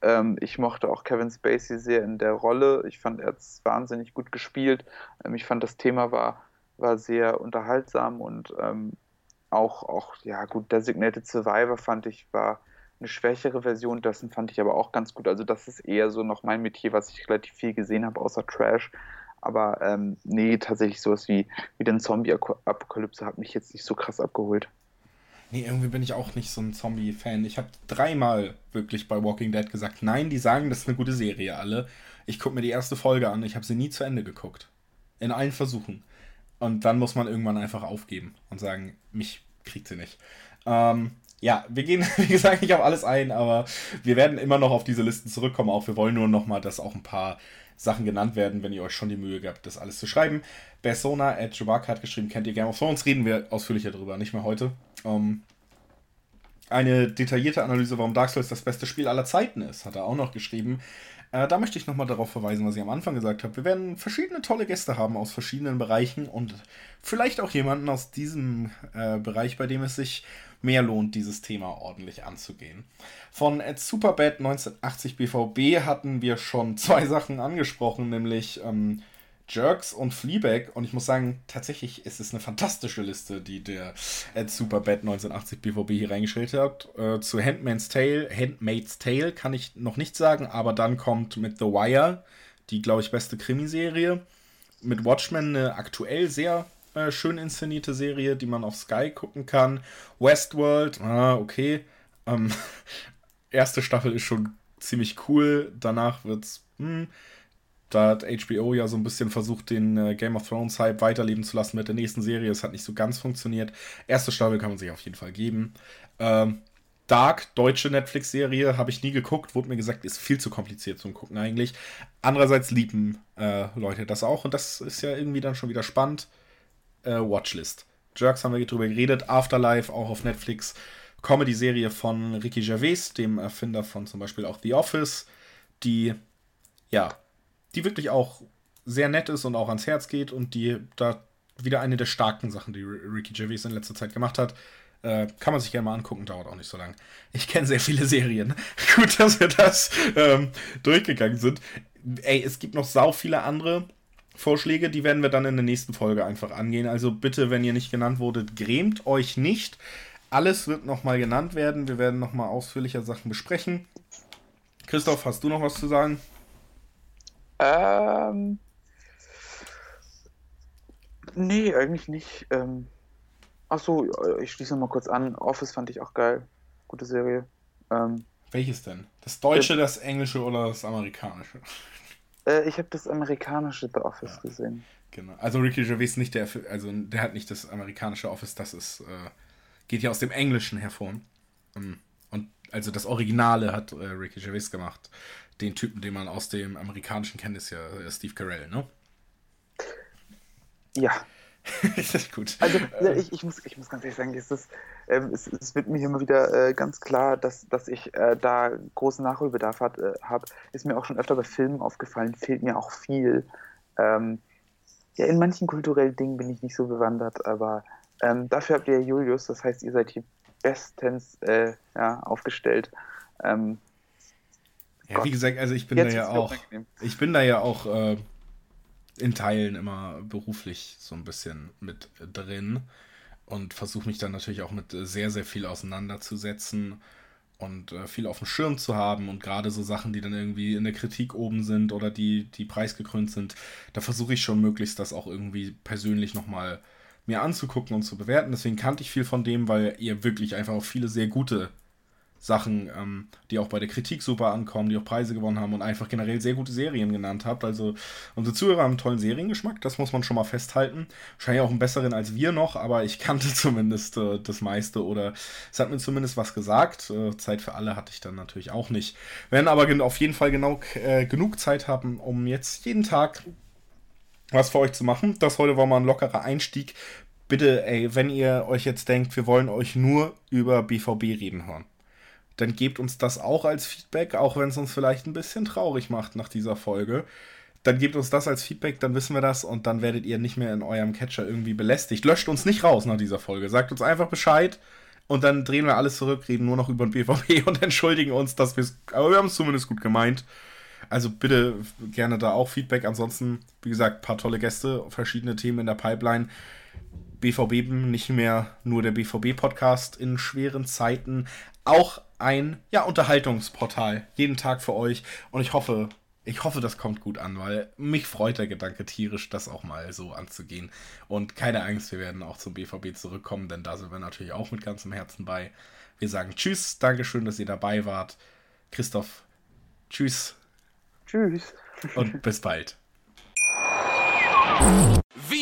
Ähm, ich mochte auch Kevin Spacey sehr in der Rolle. Ich fand, er hat es wahnsinnig gut gespielt. Ähm, ich fand, das Thema war, war sehr unterhaltsam und ähm, auch, auch, ja gut, Designated Survivor fand ich war eine schwächere Version dessen fand ich aber auch ganz gut. Also das ist eher so noch mein Metier, was ich relativ viel gesehen habe, außer Trash. Aber ähm, nee, tatsächlich sowas wie, wie den Zombie-Apokalypse hat mich jetzt nicht so krass abgeholt. Nee, irgendwie bin ich auch nicht so ein Zombie-Fan. Ich habe dreimal wirklich bei Walking Dead gesagt, nein, die sagen, das ist eine gute Serie, alle. Ich gucke mir die erste Folge an, ich habe sie nie zu Ende geguckt. In allen Versuchen. Und dann muss man irgendwann einfach aufgeben und sagen, mich kriegt sie nicht. Ähm, ja, wir gehen, wie gesagt, nicht auf alles ein, aber wir werden immer noch auf diese Listen zurückkommen. Auch wir wollen nur noch mal, dass auch ein paar Sachen genannt werden, wenn ihr euch schon die Mühe gehabt, das alles zu schreiben. Persona at Chewbacca hat geschrieben, kennt ihr Game of Thrones? Reden wir ausführlicher darüber, nicht mehr heute. Ähm, eine detaillierte Analyse, warum Dark Souls das beste Spiel aller Zeiten ist, hat er auch noch geschrieben. Äh, da möchte ich nochmal darauf verweisen, was ich am Anfang gesagt habe. Wir werden verschiedene tolle Gäste haben aus verschiedenen Bereichen und vielleicht auch jemanden aus diesem äh, Bereich, bei dem es sich mehr lohnt, dieses Thema ordentlich anzugehen. Von At Superbad 1980 BVB hatten wir schon zwei Sachen angesprochen, nämlich ähm, Jerks und Fleabag. Und ich muss sagen, tatsächlich ist es eine fantastische Liste, die der Ed Superbad 1980 BVB hier reingestellt hat. Äh, zu Handmaid's Tale, Handmaid's Tale kann ich noch nicht sagen, aber dann kommt mit The Wire die, glaube ich, beste Krimiserie. Mit Watchmen eine aktuell sehr äh, schön inszenierte Serie, die man auf Sky gucken kann. Westworld, ah, okay. Ähm, erste Staffel ist schon ziemlich cool. Danach wird's, hm, da hat HBO ja so ein bisschen versucht, den äh, Game of Thrones Hype weiterleben zu lassen mit der nächsten Serie. Es hat nicht so ganz funktioniert. Erste Staffel kann man sich auf jeden Fall geben. Ähm, Dark, deutsche Netflix-Serie, habe ich nie geguckt, wurde mir gesagt, ist viel zu kompliziert zum Gucken eigentlich. Andererseits lieben äh, Leute das auch und das ist ja irgendwie dann schon wieder spannend. Äh, Watchlist. Jerks haben wir drüber geredet, Afterlife auch auf Netflix. Comedy-Serie von Ricky Gervais, dem Erfinder von zum Beispiel auch The Office, die ja die wirklich auch sehr nett ist und auch ans Herz geht und die da wieder eine der starken Sachen, die Ricky Gervais in letzter Zeit gemacht hat. Äh, kann man sich gerne mal angucken, dauert auch nicht so lang. Ich kenne sehr viele Serien. Gut, dass wir das ähm, durchgegangen sind. Ey, es gibt noch sau viele andere Vorschläge, die werden wir dann in der nächsten Folge einfach angehen. Also bitte, wenn ihr nicht genannt wurdet, grämt euch nicht. Alles wird nochmal genannt werden. Wir werden nochmal ausführlicher Sachen besprechen. Christoph, hast du noch was zu sagen? Ähm. Nee, eigentlich nicht. Ähm, Achso, ich schließe mal kurz an. Office fand ich auch geil. Gute Serie. Ähm, Welches denn? Das Deutsche, das Englische oder das Amerikanische? Äh, ich habe das amerikanische The Office ja, gesehen. Genau. Also Ricky Gervais nicht der, also der hat nicht das amerikanische Office, das ist, äh, geht ja aus dem Englischen hervor. Ähm, und also das Originale hat äh, Ricky Gervais gemacht den Typen, den man aus dem amerikanischen kennt, ist ja äh, Steve Carell, ne? Ja. gut. Also äh, ich, ich, muss, ich muss ganz ehrlich sagen, es, ist, ähm, es, es, wird mir immer wieder äh, ganz klar, dass, dass ich äh, da großen Nachholbedarf äh, habe. Ist mir auch schon öfter bei Filmen aufgefallen, fehlt mir auch viel. Ähm, ja, in manchen kulturellen Dingen bin ich nicht so bewandert, aber ähm, dafür habt ihr Julius, das heißt, ihr seid hier bestens äh, ja, aufgestellt. Ähm, ja, Gott. wie gesagt, also ich bin Jetzt da ja auch, ich bin da ja auch äh, in Teilen immer beruflich so ein bisschen mit drin und versuche mich dann natürlich auch mit sehr, sehr viel auseinanderzusetzen und äh, viel auf dem Schirm zu haben und gerade so Sachen, die dann irgendwie in der Kritik oben sind oder die, die preisgekrönt sind, da versuche ich schon möglichst das auch irgendwie persönlich nochmal mir anzugucken und zu bewerten. Deswegen kannte ich viel von dem, weil ihr wirklich einfach auch viele sehr gute Sachen, ähm, die auch bei der Kritik super ankommen, die auch Preise gewonnen haben und einfach generell sehr gute Serien genannt habt. Also unsere Zuhörer haben einen tollen Seriengeschmack, das muss man schon mal festhalten. Wahrscheinlich auch einen besseren als wir noch, aber ich kannte zumindest äh, das meiste oder es hat mir zumindest was gesagt. Äh, Zeit für alle hatte ich dann natürlich auch nicht. Werden aber auf jeden Fall genau, äh, genug Zeit haben, um jetzt jeden Tag was für euch zu machen. Das heute war mal ein lockerer Einstieg. Bitte, ey, wenn ihr euch jetzt denkt, wir wollen euch nur über BVB reden hören dann gebt uns das auch als Feedback, auch wenn es uns vielleicht ein bisschen traurig macht nach dieser Folge. Dann gebt uns das als Feedback, dann wissen wir das und dann werdet ihr nicht mehr in eurem Catcher irgendwie belästigt. Löscht uns nicht raus nach dieser Folge. Sagt uns einfach Bescheid und dann drehen wir alles zurück, reden nur noch über den BVB und entschuldigen uns, dass wir es. Aber wir haben es zumindest gut gemeint. Also bitte gerne da auch Feedback. Ansonsten, wie gesagt, paar tolle Gäste, verschiedene Themen in der Pipeline. BVB nicht mehr nur der BVB-Podcast in schweren Zeiten, auch ein ja, Unterhaltungsportal. Jeden Tag für euch. Und ich hoffe, ich hoffe, das kommt gut an, weil mich freut der Gedanke tierisch, das auch mal so anzugehen. Und keine Angst, wir werden auch zum BVB zurückkommen, denn da sind wir natürlich auch mit ganzem Herzen bei. Wir sagen Tschüss, Dankeschön, dass ihr dabei wart. Christoph, Tschüss. Tschüss. Und bis bald.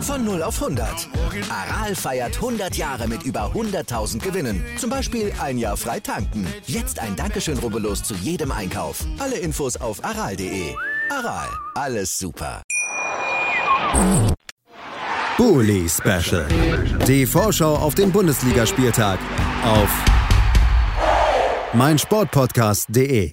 Von 0 auf 100. Aral feiert 100 Jahre mit über 100.000 Gewinnen. Zum Beispiel ein Jahr frei tanken. Jetzt ein Dankeschön, rubbellos zu jedem Einkauf. Alle Infos auf aral.de. Aral, alles super. Bully Special. Die Vorschau auf den Bundesligaspieltag auf meinsportpodcast.de.